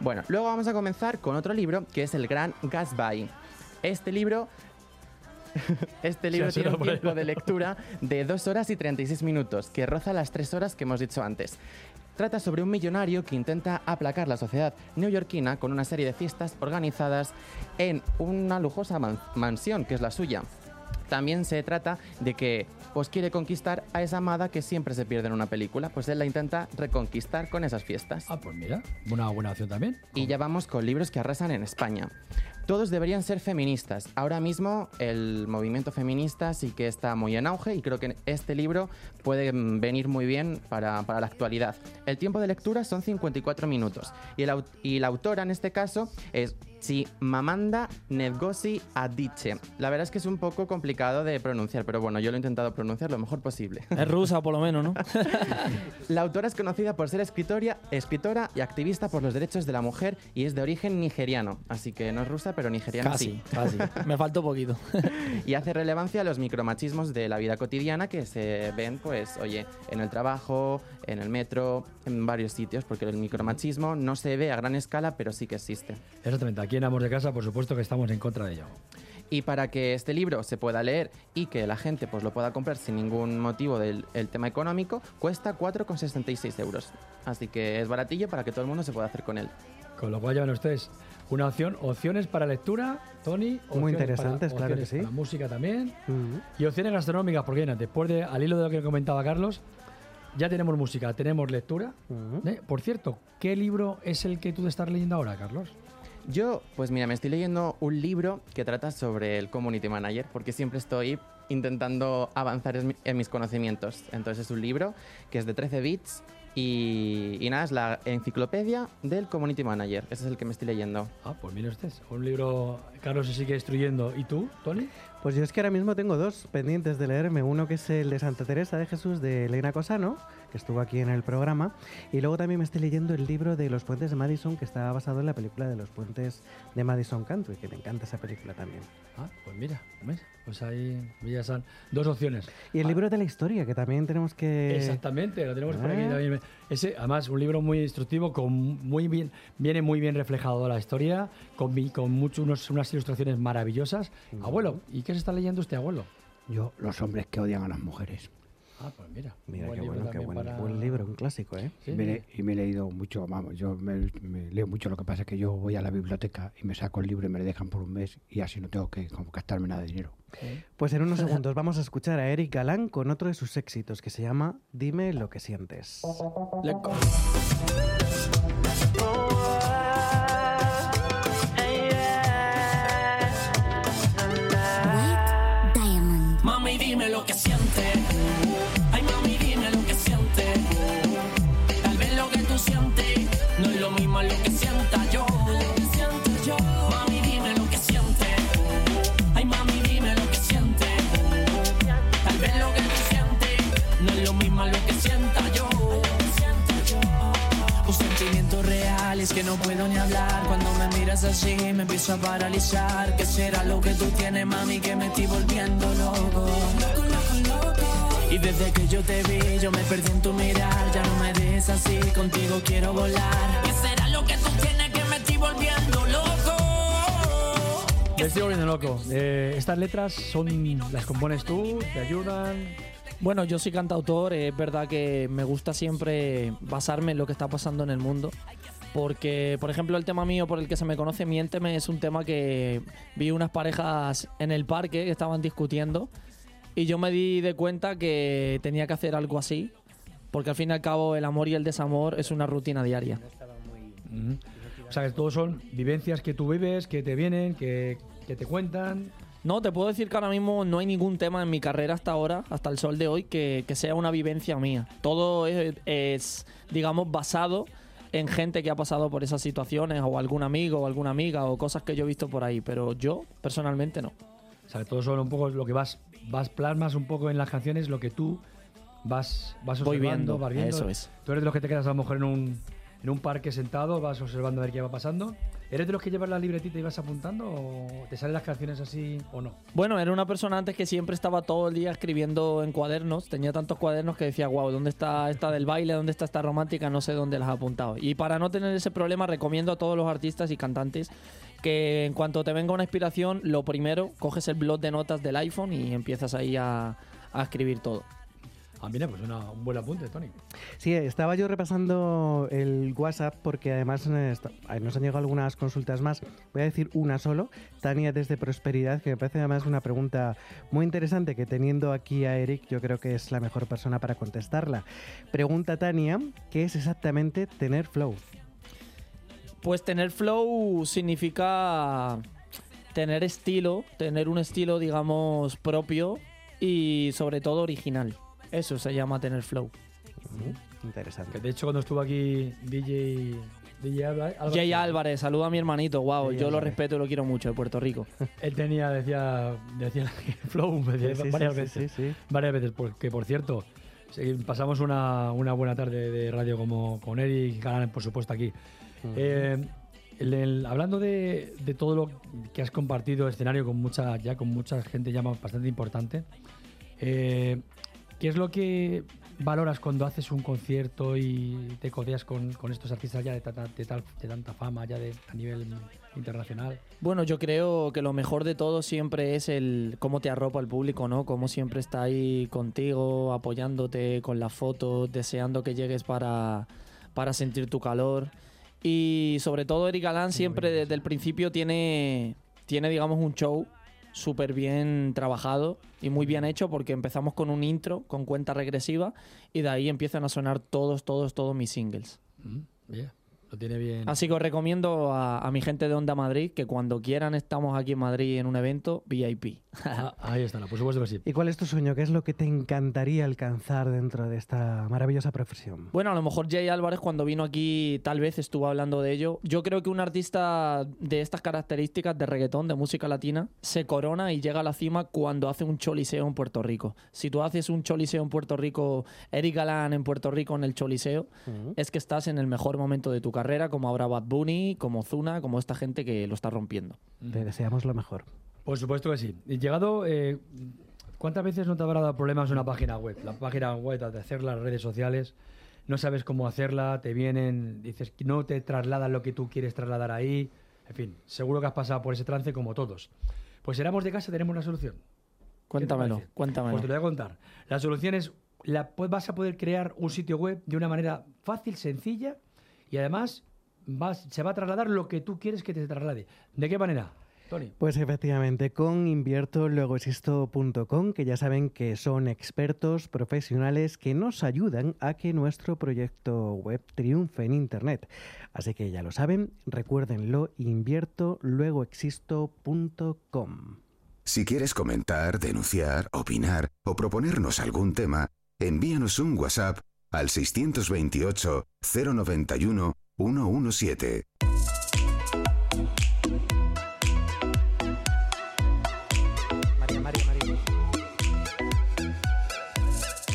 Bueno, luego vamos a comenzar con otro libro que es El Gran Gatsby. Este libro (laughs) este libro tiene un tiempo de lectura de 2 horas y 36 minutos, que roza las 3 horas que hemos dicho antes. Trata sobre un millonario que intenta aplacar la sociedad neoyorquina con una serie de fiestas organizadas en una lujosa man- mansión que es la suya. También se trata de que pues quiere conquistar a esa amada que siempre se pierde en una película, pues él la intenta reconquistar con esas fiestas. Ah, pues mira, una buena opción también. Y ya vamos con libros que arrasan en España. Todos deberían ser feministas. Ahora mismo el movimiento feminista sí que está muy en auge y creo que este libro puede venir muy bien para, para la actualidad. El tiempo de lectura son 54 minutos y, el y la autora en este caso es Chimamanda Ngozi Adichie. La verdad es que es un poco complicado de pronunciar, pero bueno, yo lo he intentado pronunciar lo mejor posible. Es rusa, por lo menos, ¿no? (laughs) La autora es conocida por ser escritoria, escritora y activista por los derechos de la mujer y es de origen nigeriano. Así que no es rusa, pero nigeriana Casi, sí. casi. Me faltó poquito. (laughs) y hace relevancia a los micromachismos de la vida cotidiana que se ven, pues, oye, en el trabajo, en el metro, en varios sitios, porque el micromachismo no se ve a gran escala, pero sí que existe. Exactamente. Aquí en Amos de Casa, por supuesto que estamos en contra de ello. Y para que este libro se pueda leer y que la gente pues, lo pueda comprar sin ningún motivo del el tema económico, cuesta 4,66 euros. Así que es baratillo para que todo el mundo se pueda hacer con él. Con lo cual ya ven ustedes una opción, opciones para lectura, Tony. opciones interesantes, para- claro que sí. Para música también. Y opciones gastronómicas, porque después de, al hilo de lo que comentaba Carlos, ya tenemos música, tenemos lectura. ¿eh? Por cierto, ¿qué libro es el que tú estás leyendo ahora, Carlos? Yo, pues mira, me estoy leyendo un libro que trata sobre el community manager, porque siempre estoy intentando avanzar en mi- en mis conocimientos. Entonces es un libro que es de 13 bits y, y nada, es la enciclopedia del community manager. Ese es el que me estoy leyendo. Ah, pues mire usted, un libro, Carlos se sigue instruyendo. ¿Y tú, Tony? Pues yo es que ahora mismo tengo dos pendientes de leerme. Uno que es el de Santa Teresa de Jesús de Elena Cosano, que estuvo aquí en el programa. Y luego también me estoy leyendo el libro de Los Puentes de Madison, que está basado en la película de Los Puentes de Madison Country, que me encanta esa película también. Ah, pues mira, ¿ves? Pues ahí ya están dos opciones. Y el Ah, libro de la historia, que también tenemos que... Exactamente, lo tenemos por aquí Ah. también. Ese, además, un libro muy instructivo, con muy bien, viene muy bien reflejado la historia, con, con mucho, unos- unas ilustraciones maravillosas. Abuelo, ¿y qué se está leyendo este abuelo? Yo, los hombres que odian a las mujeres. Ah, pues mira. Mira qué bueno, qué también buen, para- buen libro, un clásico, ¿eh? Sí, Y me, sí. le- y me he leído mucho, vamos, yo me, me leo mucho, lo que pasa es que yo voy a la biblioteca y me saco el libro y me lo dejan por un mes y así no tengo que como, gastarme nada de dinero. Pues en unos segundos vamos a escuchar a Eric Galán con otro de sus éxitos que se llama Dime lo que sientes. Mami, que no puedo ni hablar Cuando me miras así me empiezo a paralizar ¿Qué será lo que tú tienes mami que me estoy volviendo loco? Y desde que yo te vi yo me perdí en tu mirar Ya no me dejes así, contigo quiero volar ¿Qué será lo que tú tienes que me estoy volviendo loco? Me estoy volviendo loco. Eh, estas letras son las compones tú, te ayudan. Bueno, yo soy cantautor, es verdad que me gusta siempre basarme en lo que está pasando en el mundo. Porque, por ejemplo, el tema mío por el que se me conoce Miénteme es un tema que vi unas parejas en el parque que estaban discutiendo y yo me di de cuenta que tenía que hacer algo así. Porque al fin y al cabo el amor y el desamor es una rutina diaria. Ujú. O sea, que todos son vivencias que tú vives, que te vienen, que, que te cuentan. No, te puedo decir que ahora mismo no hay ningún tema en mi carrera hasta ahora, hasta el sol de hoy, que, que sea una vivencia mía. Todo es, es, digamos, basado en gente que ha pasado por esas situaciones, o algún amigo, o alguna amiga, o cosas que yo he visto por ahí, pero yo, personalmente, no. O sea, todos son un poco lo que vas, vas plasmas un poco en las canciones, lo que tú vas, vas Voy observando, viendo, vas viendo. eso es. Tú eres de los que te quedas a lo mejor en un, en un parque sentado, vas observando a ver qué va pasando. ¿Eres de los que llevas la libretita y vas apuntando o te salen las canciones así o no? Bueno, era una persona antes que siempre estaba todo el día escribiendo en cuadernos. Tenía tantos cuadernos que decía, wow, ¿dónde está esta del baile? ¿Dónde está esta romántica? No sé dónde las ha apuntado. Y para no tener ese problema, recomiendo a todos los artistas y cantantes que en cuanto te venga una inspiración, lo primero, coges el blog de notas del iPhone y empiezas ahí a, a escribir todo. Ah, mira, pues una- un buen apunte, Tony. Sí, estaba yo repasando el WhatsApp porque además eh, nos han llegado algunas consultas más. Voy a decir una solo. Tania desde Prosperidad, que me parece además una pregunta muy interesante que teniendo aquí a Eric yo creo que es la mejor persona para contestarla. Pregunta Tania, ¿qué es exactamente tener flow? Pues tener flow significa tener estilo, tener un estilo, digamos, propio y sobre todo original. Eso se llama tener flow. Interesante. Que de hecho cuando estuvo aquí DJ, DJ Álvarez, Jay Álvarez, saluda a mi hermanito, wow, Jay yo lo respeto y lo quiero mucho, de Puerto Rico. (laughs) Él tenía, decía, decía (laughs) flow decía Sí, varias sí, veces. sí, sí. Varias veces, porque por cierto, pasamos una, una buena tarde de radio como con Eric Galán, por supuesto, aquí. Eh, el- el- hablando de, de todo lo que has compartido escenario con mucha, ya con mucha gente ya bastante importante, eh, ¿qué es lo que valoras cuando haces un concierto y te codeas con, con estos artistas ya de, tanta- de tal- de tanta fama, ya de, a nivel internacional? Bueno, yo creo que lo mejor de todo siempre es el cómo te arropa el público, ¿no? Cómo siempre está ahí contigo, apoyándote con las fotos, deseando que llegues para, para sentir tu calor. Y sobre todo Eric Galán siempre desde el principio tiene, tiene digamos, un show súper bien trabajado y muy bien hecho porque empezamos con un intro, con cuenta regresiva, y de ahí empiezan a sonar todos, todos, todos mis singles. Mm, bien, lo tiene bien. Así que os recomiendo a, a mi gente de Onda Madrid que cuando quieran estamos aquí en Madrid en un evento VIP. Ah, ahí está, por supuesto que sí. ¿Y cuál es tu sueño? ¿Qué es lo que te encantaría alcanzar dentro de esta maravillosa profesión? Bueno, a lo mejor Jay Álvarez cuando vino aquí tal vez estuvo hablando de ello. Yo creo que un artista de estas características de reggaetón, de música latina, se corona y llega a la cima cuando hace un choliseo en Puerto Rico. Si tú haces un choliseo en Puerto Rico, Eric Galán en Puerto Rico en el choliseo, es que estás en el mejor momento de tu carrera, como ahora Bad Bunny, como Zuna, como esta gente que lo está rompiendo. Te deseamos lo mejor. Por supuesto que sí. Y llegado, eh, ¿cuántas veces no te habrá dado problemas una página web? La página web, de hacer las redes sociales, no sabes cómo hacerla, te vienen, dices que no te trasladan lo que tú quieres trasladar ahí. En fin, seguro que has pasado por ese trance como todos. Pues éramos de casa, tenemos la solución. Cuéntamelo, cuéntamelo. Pues te lo voy a contar. La solución es, la, pues vas a poder crear un sitio web de una manera fácil, sencilla y además vas, se va a trasladar lo que tú quieres que te traslade. ¿De qué manera? Tony. Pues efectivamente, con inviertoluegoexisto.com, que ya saben que son expertos profesionales que nos ayudan a que nuestro proyecto web triunfe en Internet. Así que ya lo saben, recuérdenlo, inviertoluegoexisto.com. Si quieres comentar, denunciar, opinar o proponernos algún tema, envíanos un WhatsApp al 628 091 117.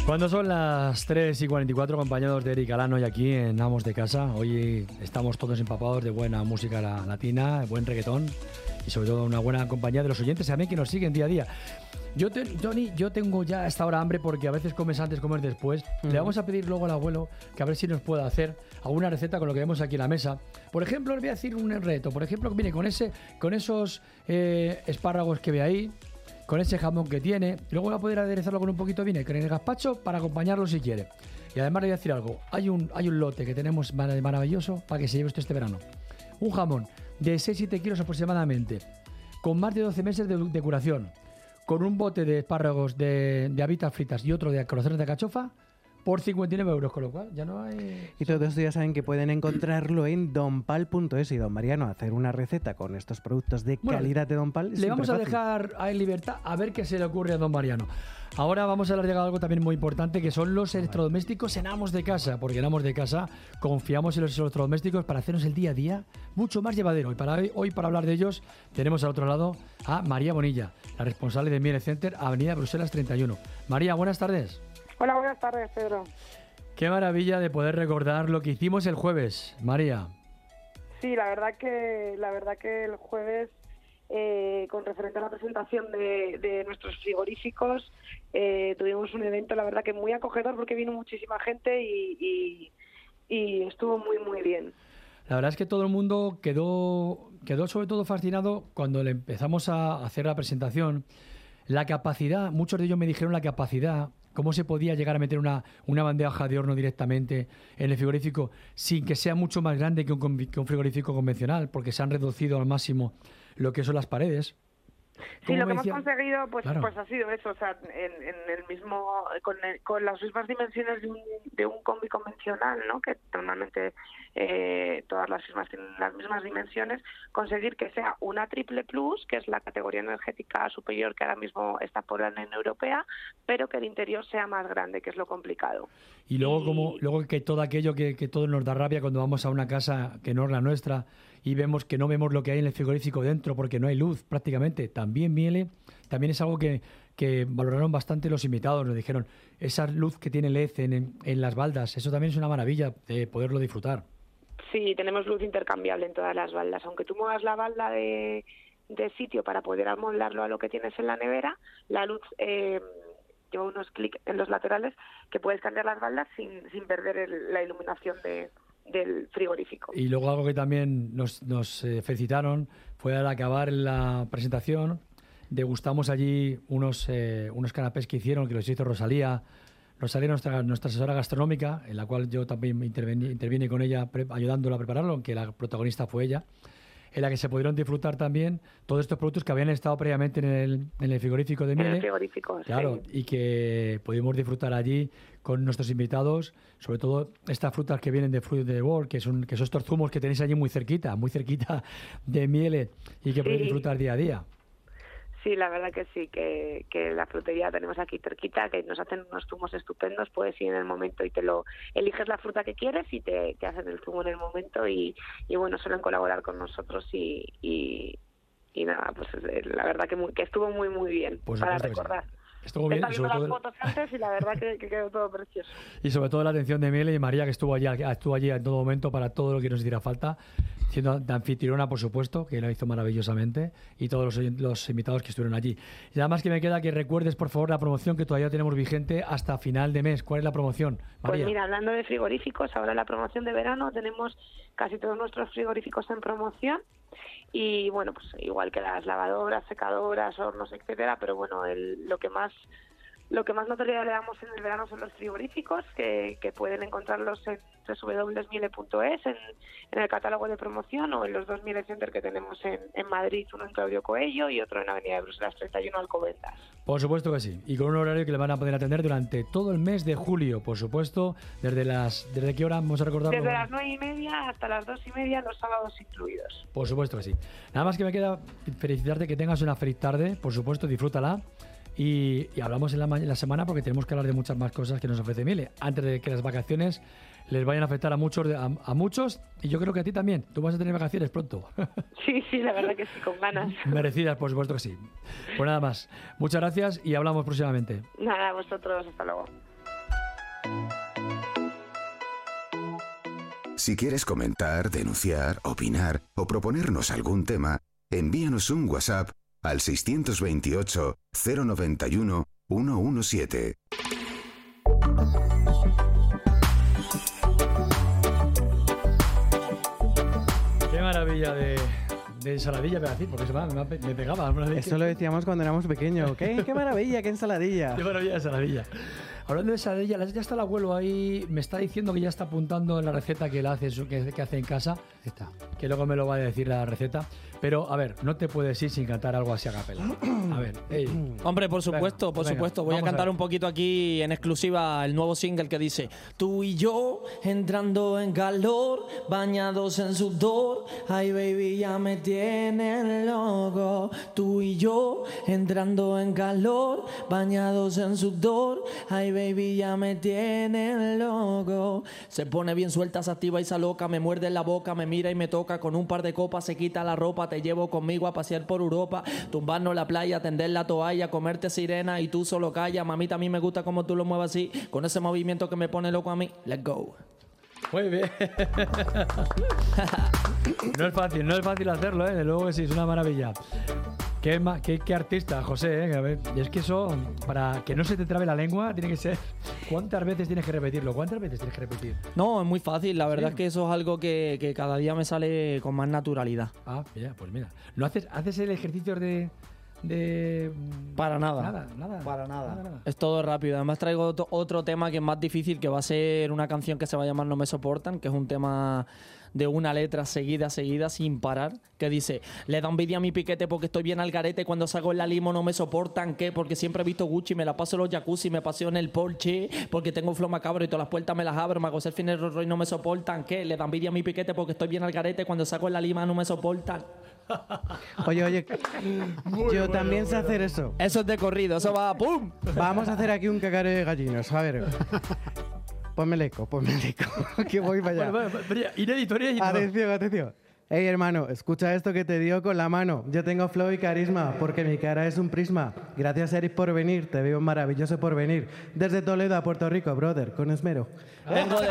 Cuando son las 3 y 44, acompañados de Eric Alano y aquí en Amos de Casa, hoy estamos todos empapados de buena música la- latina, buen reggaetón y sobre todo una buena compañía de los oyentes también que nos siguen día a día. Yo, te- Tony, yo tengo ya a esta hora hambre porque a veces comes antes, comes después. Le vamos a pedir luego al abuelo que a ver si nos pueda hacer alguna receta con lo que vemos aquí en la mesa. Por ejemplo, les voy a decir un reto. Por ejemplo, mire, con, ese, con esos eh, espárragos que ve ahí, con ese jamón que tiene. Luego va a poder aderezarlo con un poquito de vinagre en el gazpacho para acompañarlo si quiere. Y además le voy a decir algo. Hay un, hay un lote que tenemos mara- maravilloso para que se lleve usted este verano. Un jamón de 6-7 kilos aproximadamente, con más de 12 meses de, de curación, con un bote de espárragos de, de habitas fritas y otro de corazones de cachofa, por 59 euros, con lo cual ya no hay... Y todo esto ya saben que pueden encontrarlo en donpal.es y don Mariano hacer una receta con estos productos de Bueno, calidad de Donpal. Le vamos a dejar a en libertad a ver qué se le ocurre a don Mariano. Ahora vamos a hablar de algo también muy importante que son los electrodomésticos en Amos de Casa, porque en Amos de Casa confiamos en los electrodomésticos para hacernos el día a día mucho más llevadero. Y para hoy, hoy para hablar de ellos tenemos al otro lado a María Bonilla, la responsable de Miele Center, Avenida Bruselas 31. María, buenas tardes. Hola, buenas tardes, Pedro. Qué maravilla de poder recordar lo que hicimos el jueves, María. Sí, la verdad que la verdad que el jueves, eh, con referente a la presentación de, de nuestros frigoríficos, eh, tuvimos un evento, la verdad que muy acogedor porque vino muchísima gente y, y- y estuvo muy muy bien. La verdad es que todo el mundo quedó, quedó sobre todo fascinado cuando le empezamos a hacer la presentación. La capacidad, muchos de ellos me dijeron la capacidad, cómo se podía llegar a meter una, una bandeja de horno directamente en el frigorífico sin que sea mucho más grande que un, que un frigorífico convencional, porque se han reducido al máximo lo que son las paredes. Sí, ¿Cómo lo que hemos conseguido pues, Claro. pues ha sido eso, o sea, en, en el mismo, con, el- con las mismas dimensiones de un, de un combi convencional, ¿no? Que normalmente eh, todas las firmas tienen las mismas dimensiones, conseguir que sea una triple plus, que es la categoría energética superior que ahora mismo está por la Unión Europea, pero que el interior sea más grande, que es lo complicado. Y luego, como, luego que todo aquello que, que todo nos da rabia cuando vamos a una casa que no es la nuestra y vemos que no vemos lo que hay en el frigorífico dentro porque no hay luz prácticamente. También Miele, también es algo que, valoraron bastante los invitados. Nos dijeron, esa luz que tiene LED en, en las baldas, eso también es una maravilla de poderlo disfrutar. Sí, tenemos luz intercambiable en todas las baldas. Aunque tú muevas la balda de, de sitio para poder amoldarlo a lo que tienes en la nevera, la luz eh, lleva unos clics en los laterales que puedes cambiar las baldas sin, sin perder el- la iluminación de, del frigorífico. Y luego algo que también nos, nos eh, felicitaron fue al acabar la presentación, degustamos allí unos, eh, unos canapés que hicieron, que los hizo Rosalía. Rosalía, nuestra, nuestra asesora gastronómica, en la cual yo también intervení, intervine con ella pre- ayudándola a prepararlo, aunque la protagonista fue ella, en la que se pudieron disfrutar también todos estos productos que habían estado previamente en el, en el frigorífico de En el Miele. frigorífico, sí. Claro, y que pudimos disfrutar allí con nuestros invitados, sobre todo estas frutas que vienen de Fruit de World, que son, que son estos zumos que tenéis allí muy cerquita, muy cerquita de Miele y que podéis disfrutar día a día. Sí, la verdad que sí, que, que la frutería tenemos aquí cerquita, que nos hacen unos zumos estupendos, puedes ir en el momento y te lo eliges la fruta que quieres y te, te hacen el zumo en el momento y, y bueno, suelen colaborar con nosotros y, y, y nada, pues eh, la verdad que, muy- que estuvo muy muy bien Por para recordar. Estuvo bien, y sobre, las todo, fotos antes y la verdad que, que quedó todo precioso. (laughs) y sobre todo la atención de Miele y María, que estuvo allí, estuvo allí en todo momento para todo lo que nos hiciera falta, siendo de anfitriona, por supuesto, que lo hizo maravillosamente, y todos los, los invitados que estuvieron allí. Y nada más que me queda que recuerdes, por favor, la promoción que todavía tenemos vigente hasta final de mes. ¿Cuál es la promoción, Pues María? mira, hablando de frigoríficos, ahora la promoción de verano tenemos casi todos nuestros frigoríficos en promoción y bueno, pues igual que las lavadoras, secadoras, hornos, etcétera, pero bueno, el- lo que más lo que más notoriedad le damos en el verano son los frigoríficos, que, que pueden encontrarlos en www.miele.es, en, en el catálogo de promoción o en los dos Miele Center que tenemos en, en Madrid, uno en Claudio Coello y otro en Avenida de Bruselas 31 Alcobendas. Por supuesto que sí. Y con un horario que le van a poder atender durante todo el mes de julio, por supuesto. ¿Desde las desde qué hora vamos a recordarlo? Desde las nueve y media hasta las dos y media, los sábados incluidos. Por supuesto que sí. Nada más que me queda felicitarte que tengas una feliz tarde, por supuesto, disfrútala. Y, y hablamos en la, ma- en la semana porque tenemos que hablar de muchas más cosas que nos ofrece Mile. Antes de que las vacaciones les vayan a afectar a muchos, de- a, a muchos y yo creo que a ti también. Tú vas a tener vacaciones pronto. (laughs) Sí, sí, la verdad que sí, con ganas. (laughs) Merecidas, por supuesto que sí. Pues nada más. Muchas gracias y hablamos próximamente. Nada, vosotros, hasta luego. Si quieres comentar, denunciar, opinar o proponernos algún tema, envíanos un WhatsApp al 628 091 117. Qué maravilla de, de ensaladilla, voy a decir, porque se me, me, me pegaba. alguna vez Eso que- lo decíamos cuando éramos pequeños. ¿Qué, qué maravilla, qué ensaladilla. (laughs) Qué maravilla de ensaladilla. Hablando de ensaladilla, la- ya está el abuelo ahí, me está diciendo que ya está apuntando en la receta que él hace, que hace en casa. Está. Que luego me lo va a decir la receta. Pero, a ver, no te puedes ir sin cantar algo así a capela. A ver. (clears throat) Hombre, por supuesto, Venga, por venga, supuesto. Voy a cantar un poquito aquí en exclusiva el nuevo single que dice Tú y yo entrando en calor, bañados en sudor. Ay, baby, ya me tienen loco. Tú y yo entrando en calor, bañados en sudor. Ay, baby, ya me tienen loco. Se pone bien suelta, se activa y se loca. Me muerde en la boca, me mira y me toca. Con un par de copas se quita la ropa. Te llevo conmigo a pasear por Europa. Tumbarnos la playa, tender la toalla, comerte sirena y tú solo calla. Mamita, a mí me gusta como tú lo muevas así. Con ese movimiento que me pone loco a mí. Let's go. Muy bien. (laughs) no es fácil, no es fácil hacerlo, ¿eh? De luego que sí, es una maravilla. Qué, qué, qué artista, José, ¿eh? A ver, y es que eso, para que no se te trabe la lengua, tiene que ser... ¿Cuántas veces tienes que repetirlo? ¿Cuántas veces tienes que repetir? No, es muy fácil. La verdad Sí. es que eso es algo que, que cada día me sale con más naturalidad. Ah, mira, pues mira. ¿No haces, haces el ejercicio de... de... Para nada. Nada, nada. Para nada. nada, nada. Es todo rápido. Además traigo otro, otro tema que es más difícil, que va a ser una canción que se va a llamar No me soportan, que es un tema de una letra seguida, seguida, sin parar, que dice, le da envidia a mi piquete porque estoy bien al garete, cuando salgo en la limo no me soportan, ¿qué? Porque siempre he visto Gucci, me la paso en los jacuzzi, me paseo en el Porsche, porque tengo un flow macabro y todas las puertas me las abro, me hago el fin Royce, no me soportan, ¿qué? Le da envidia a mi piquete porque estoy bien al garete, cuando salgo en la lima no me soportan. (laughs) Oye, oye, yo también sé hacer eso. Eso es de corrido, eso va, ¡pum! Vamos a hacer aquí un cacareo de gallinos. A ver. (laughs) Ponme el eco, ponme el eco. (laughs) que voy para allá. Bueno, bueno, pero inédito. Atención, atención. Hey hermano, escucha esto que te dio con la mano. Yo tengo flow y carisma porque mi cara es un prisma. Gracias Eric por venir, te veo maravilloso por venir. Desde Toledo a Puerto Rico, brother, con esmero. Vengo de...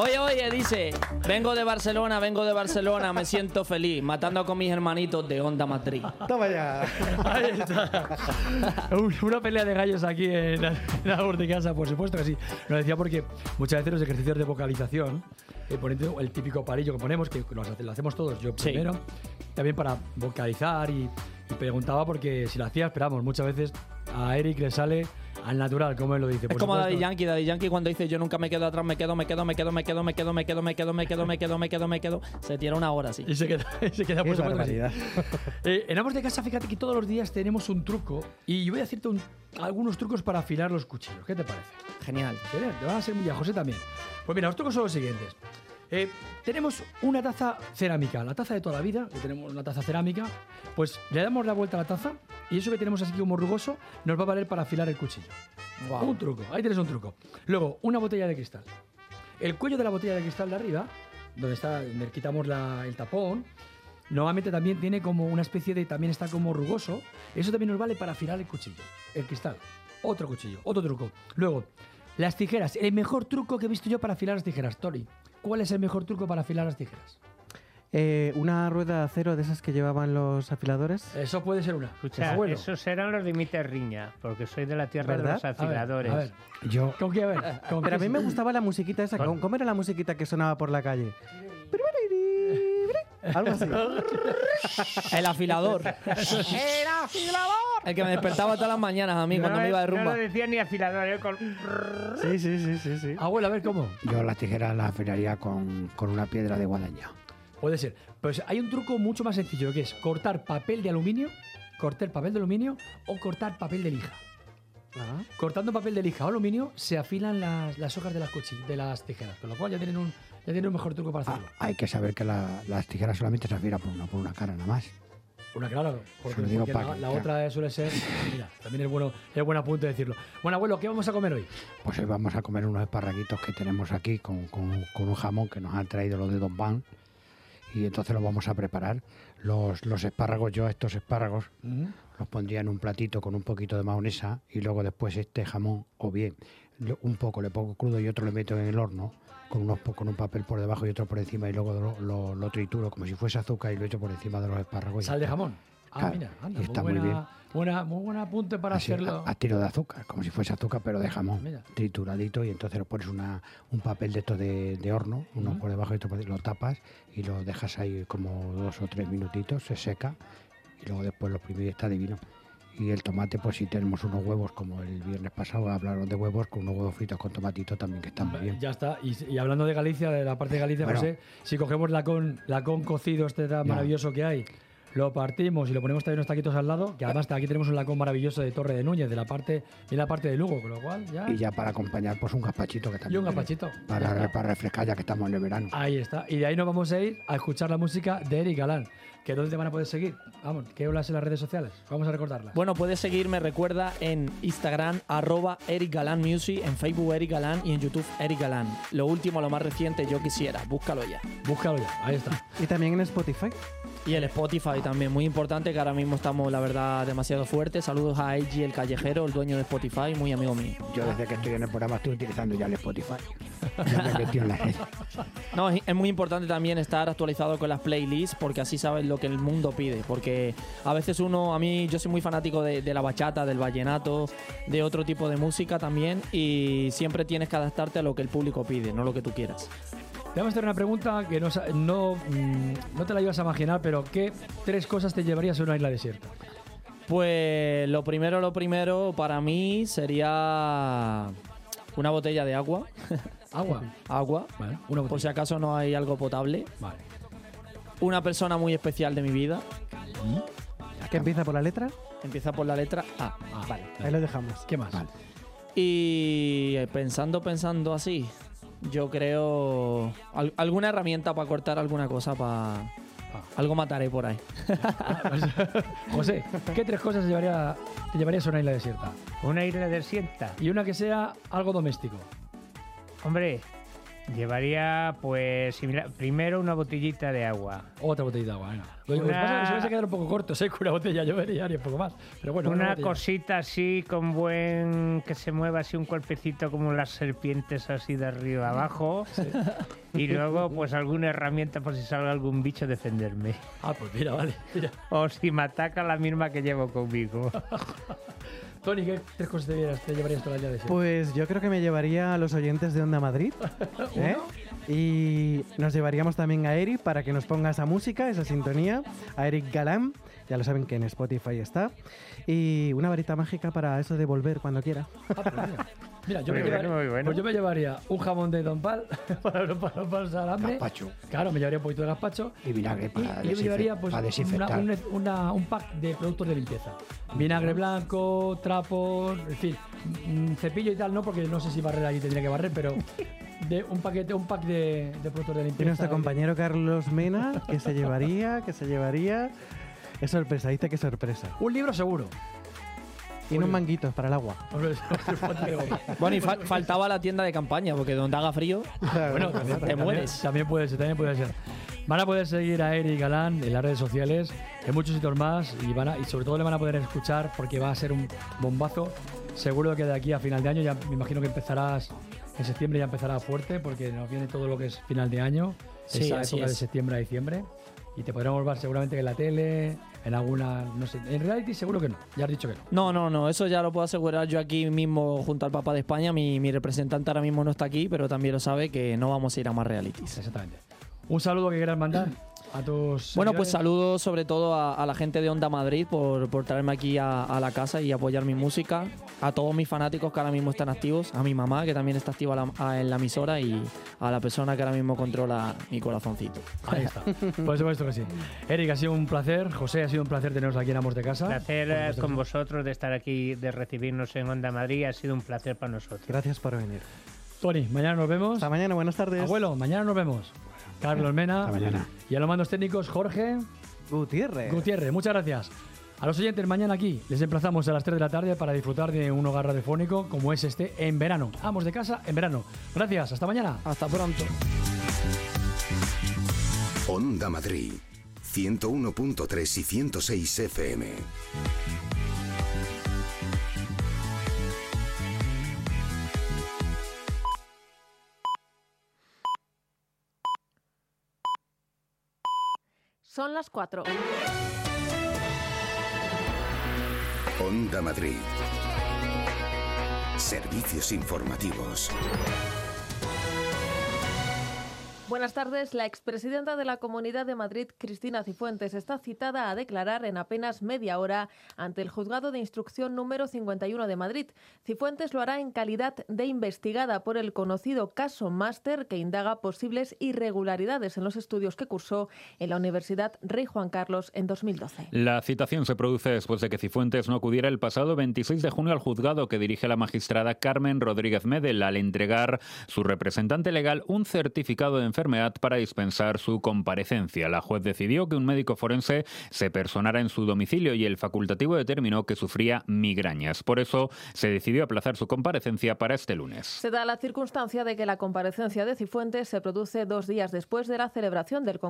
Oye, oye, dice, vengo de Barcelona, vengo de Barcelona, me siento feliz, matando con mis hermanitos de Onda Madrid. Toma ya. Ahí está. Un- Una pelea de gallos aquí en la, en la de casa, por supuesto que sí. Lo decía porque muchas veces los ejercicios de vocalización, eh, poniendo el típico parillo que ponemos, que lo, hace- lo hacemos todos, yo Sí. primero, también para vocalizar y, y preguntaba porque si lo hacía, esperamos, muchas veces a Eric le sale al natural, como él lo dice. Es por como supuesto. Daddy Yankee, Daddy Yankee cuando dice yo nunca me quedo atrás, me quedo, me quedo, me quedo, me quedo, me quedo, me quedo, me quedo, me quedo, me quedo, me quedo, me quedo, se tira una hora así. Y se queda, y se queda por barbaridad. Eh, en Amos de Casa, fíjate que todos los días tenemos un truco y yo voy a decirte un- algunos trucos para afilar los cuchillos. ¿Qué te parece? Genial. Te van a ser muy a José también. Pues mira, los trucos son los siguientes. Eh, tenemos una taza cerámica, la taza de toda la vida, que tenemos una taza cerámica, pues le damos la vuelta a la taza y eso que tenemos así como rugoso nos va a valer para afilar el cuchillo. Guau. Un truco, ahí tienes un truco. Luego, una botella de cristal. El cuello de la botella de cristal de arriba, donde está, donde quitamos la- el tapón, normalmente también tiene como una especie de, también está como rugoso. Eso también nos vale para afilar el cuchillo, el cristal. Otro cuchillo, otro truco. Luego, las tijeras. El mejor truco que he visto yo para afilar las tijeras, Tori. ¿Cuál es el mejor truco para afilar las tijeras? Eh, una rueda de acero de esas que llevaban los afiladores. Eso puede ser una. Escucha, Abuelo. esos eran los de Riña, porque soy de la tierra ¿Verdad? de los afiladores. A ver, Yo, ¿Con qué? A ver. ¿con Pero a qué mí me gustaba la musiquita esa. ¿Cómo, cómo era la musiquita que sonaba por la calle? Algo así. (laughs) El afilador. ¡El afilador! El que me despertaba todas las mañanas a mí cuando me iba de No rumba. lo decía ni afilador, ¿eh? Con... Sí, sí, sí, sí, sí. Abuelo, a ver cómo. yo las tijeras las afilaría con, con una piedra de guadaña. Puede ser. Pues hay un truco mucho más sencillo que es cortar papel de aluminio, cortar papel de aluminio o cortar papel de lija. Cortando papel de lija o aluminio se afilan las, las hojas de las, cuchi- de las tijeras, con lo cual ya tienen un, ya tienen un mejor truco para hacerlo. Hay que saber que la- las tijeras solamente se afilan por una, por una cara nada más. Una claro, porque, porque la, la otra suele ser. Mira, también es bueno, es buen apunte decirlo. Bueno, abuelo, ¿qué vamos a comer hoy? Pues hoy vamos a comer unos esparraguitos que tenemos aquí con, con- con un jamón que nos han traído los de Don Van. Y entonces los vamos a preparar. Los, los espárragos, yo estos espárragos los pondría en un platito con un poquito de mayonesa y luego después este jamón, o bien un poco le pongo crudo y otro le meto en el horno con, unos, con un papel por debajo y otro por encima y luego lo, lo- lo trituro como si fuese azúcar y lo echo por encima de los espárragos. y Sal de jamón. Ah, mira, anda, y está muy buena, bien. buena, muy buen apunte para Así, hacerlo. a, a tiro de azúcar, como si fuese azúcar, pero de jamón, Mira. trituradito, y entonces lo pones una, un papel de estos de, de horno, uno por debajo y otro por lo tapas y lo dejas ahí como dos o tres minutitos, se seca, y luego después lo primeros está divino. Y el tomate, pues si tenemos unos huevos, como el viernes pasado hablaron de huevos, con unos huevos fritos con tomatito también, que están muy bien. Ya está. Y, y hablando de Galicia, de la parte de Galicia, Bueno. José, si cogemos la con, la con cocido este tan Ya. maravilloso que hay, lo partimos y lo ponemos también unos taquitos al lado, que además aquí tenemos un lacón maravilloso de Torre de Núñez, de la parte, de la parte de Lugo, con lo cual ya. Y ya para acompañar, pues un gazpachito que Y también. un gazpachito. Para, para refrescar ya que estamos en el verano. Ahí está. Y de ahí nos vamos a ir a escuchar la música de Eric Galán. ¿Que dónde te van a poder seguir? Vamos, ¿qué hablas en las redes sociales? Vamos a recordarlas. Bueno, puedes seguirme, recuerda, en Instagram, arroba Eric Galán Music, en Facebook Eric Galán y en YouTube Eric Galán. Lo último, lo más reciente, yo quisiera, búscalo ya. Búscalo ya, ahí está. Y también en Spotify. Y el Spotify también, muy importante, que ahora mismo estamos, la verdad, demasiado fuertes. Saludos a Eiji, el callejero, el dueño de Spotify, muy amigo mío. Yo desde que estoy en el programa estoy utilizando ya el Spotify. (laughs) No, es, es muy importante también estar actualizado con las playlists porque así sabes lo que el mundo pide. Porque a veces uno, a mí, yo soy muy fanático de, de la bachata, del vallenato, de otro tipo de música también y siempre tienes que adaptarte a lo que el público pide, no lo que tú quieras. Te vamos a hacer una pregunta que no, no, mm, no te la ibas a imaginar, pero ¿qué tres cosas te llevarías a una isla desierta? Pues lo primero, lo primero para mí sería una botella de agua. (laughs) ¿Agua? agua. Vale, una Por si acaso no hay algo potable. Vale. Una persona muy especial de mi vida. ¿Que empieza por la letra? Empieza por la letra A. Vale, ahí lo dejamos. ¿Qué más? Y eh, pensando, pensando así, yo creo al- alguna herramienta para cortar alguna cosa, para algo mataré por ahí. (laughs) José, ¿qué tres cosas te, llevaría- te llevarías a una isla desierta? Una isla desierta. Y una que sea algo doméstico. Hombre, llevaría, pues, similar- primero una botellita de agua. Otra botellita de agua, venga. Lo que pasa es que se vais a quedar un poco corto, sé que una botella llovería y un poco más. Pero bueno, una cosita así con buen que se mueva así un cuerpecito como las serpientes así de arriba abajo y luego (laughs) pues alguna herramienta por si salga algún bicho defenderme Ah, pues mira, vale. mira. o si me ataca la misma que llevo conmigo (laughs) Tony, ¿qué tres cosas te llevarías, te llevarías a la isla desierta? Pues yo creo que me llevaría a los oyentes de Onda Madrid. (laughs) ¿eh? Y nos llevaríamos también a Eric para que nos ponga esa música, esa sintonía. A Eric Galán, ya lo saben que en Spotify está. Y una varita mágica para eso de volver cuando quiera. (laughs) Mira, yo Muy me, bueno, llevaría, muy bueno. pues yo me llevaría un jamón de Don Pal (laughs) para para no pasar hambre. Gazpacho. Claro, me llevaría un poquito de gazpacho. Y vinagre Y, para, y yo me llevaría pues, para una- un, una- un pack de productos de limpieza. Vinagre blanco, trapos, en fin, mm, cepillo y tal, no, porque no sé si barrer allí tendría que barrer, pero (laughs) de un paquete, un pack de, de productos de Y limpieza. nuestro de- compañero Carlos Mena, que se llevaría, que se llevaría. Es sorpresa, dice que sorpresa. Un libro seguro. Y unos manguitos para el agua. (laughs) Bueno, y fa- faltaba la tienda de campaña, porque donde haga frío, Bueno, también, te también- mueres. También puede ser, también puede ser. Van a poder seguir a Eric Galán en las redes sociales, en muchos sitios más, y, van a- y sobre todo le van a poder escuchar porque va a ser un bombazo. Seguro que de aquí a final de año, ya me imagino que empezarás en septiembre, ya empezará fuerte porque nos viene todo lo que es final de año, Sí, esa así época de es. septiembre a diciembre. Y te podremos ver seguramente en la tele, en alguna, no sé, en reality seguro que no, ya has dicho que no. No, no, no, eso ya lo puedo asegurar yo aquí mismo junto al Papa de España. Mi, mi representante ahora mismo no está aquí, pero también lo sabe que no vamos a ir a más realities. Exactamente. Un saludo que quieras mandar a tus. Bueno, pues saludos sobre todo a, a la gente de Onda Madrid por, por traerme aquí a, a la casa y apoyar mi música, a todos mis fanáticos que ahora mismo están activos, a mi mamá que también está activa la- a- en la emisora y a la persona que ahora mismo controla mi corazoncito. Ahí está. Por supuesto que sí. Eric, ha sido un placer. José, ha sido un placer teneros aquí en Amos de Casa. placer con vosotros de estar aquí, de recibirnos en Onda Madrid. Ha sido un placer para nosotros. Gracias por venir. Tony, mañana nos vemos. Hasta mañana, buenas tardes. Abuelo, mañana nos vemos. Carlos Mena. Hasta mañana. Y a los mandos técnicos, Jorge Gutiérrez. Gutiérrez. Muchas gracias. A los oyentes, mañana aquí les emplazamos a las 3 de la tarde para disfrutar de un hogar radiofónico como es este en verano. Amos de casa en verano. Gracias, hasta mañana. Hasta pronto. Onda Madrid, 101.3 y 106 FM. Son las 4. Onda Madrid. Servicios informativos. Buenas tardes. La expresidenta de la Comunidad de Madrid, Cristina Cifuentes, está citada a declarar en apenas media hora ante el Juzgado de Instrucción número 51 de Madrid. Cifuentes lo hará en calidad de investigada por el conocido caso Máster que indaga posibles irregularidades en los estudios que cursó en la Universidad Rey Juan Carlos en 2012. La citación se produce después de que Cifuentes no acudiera el pasado 26 de junio al juzgado que dirige la magistrada Carmen Rodríguez Medel al entregar su representante legal un certificado de enfermedad para dispensar su comparecencia. La juez decidió que un médico forense se personara en su domicilio y el facultativo determinó que sufría migrañas. Por eso se decidió aplazar su comparecencia para este lunes. Se da la circunstancia de que la comparecencia de Cifuentes se produce dos días después de la celebración del Congreso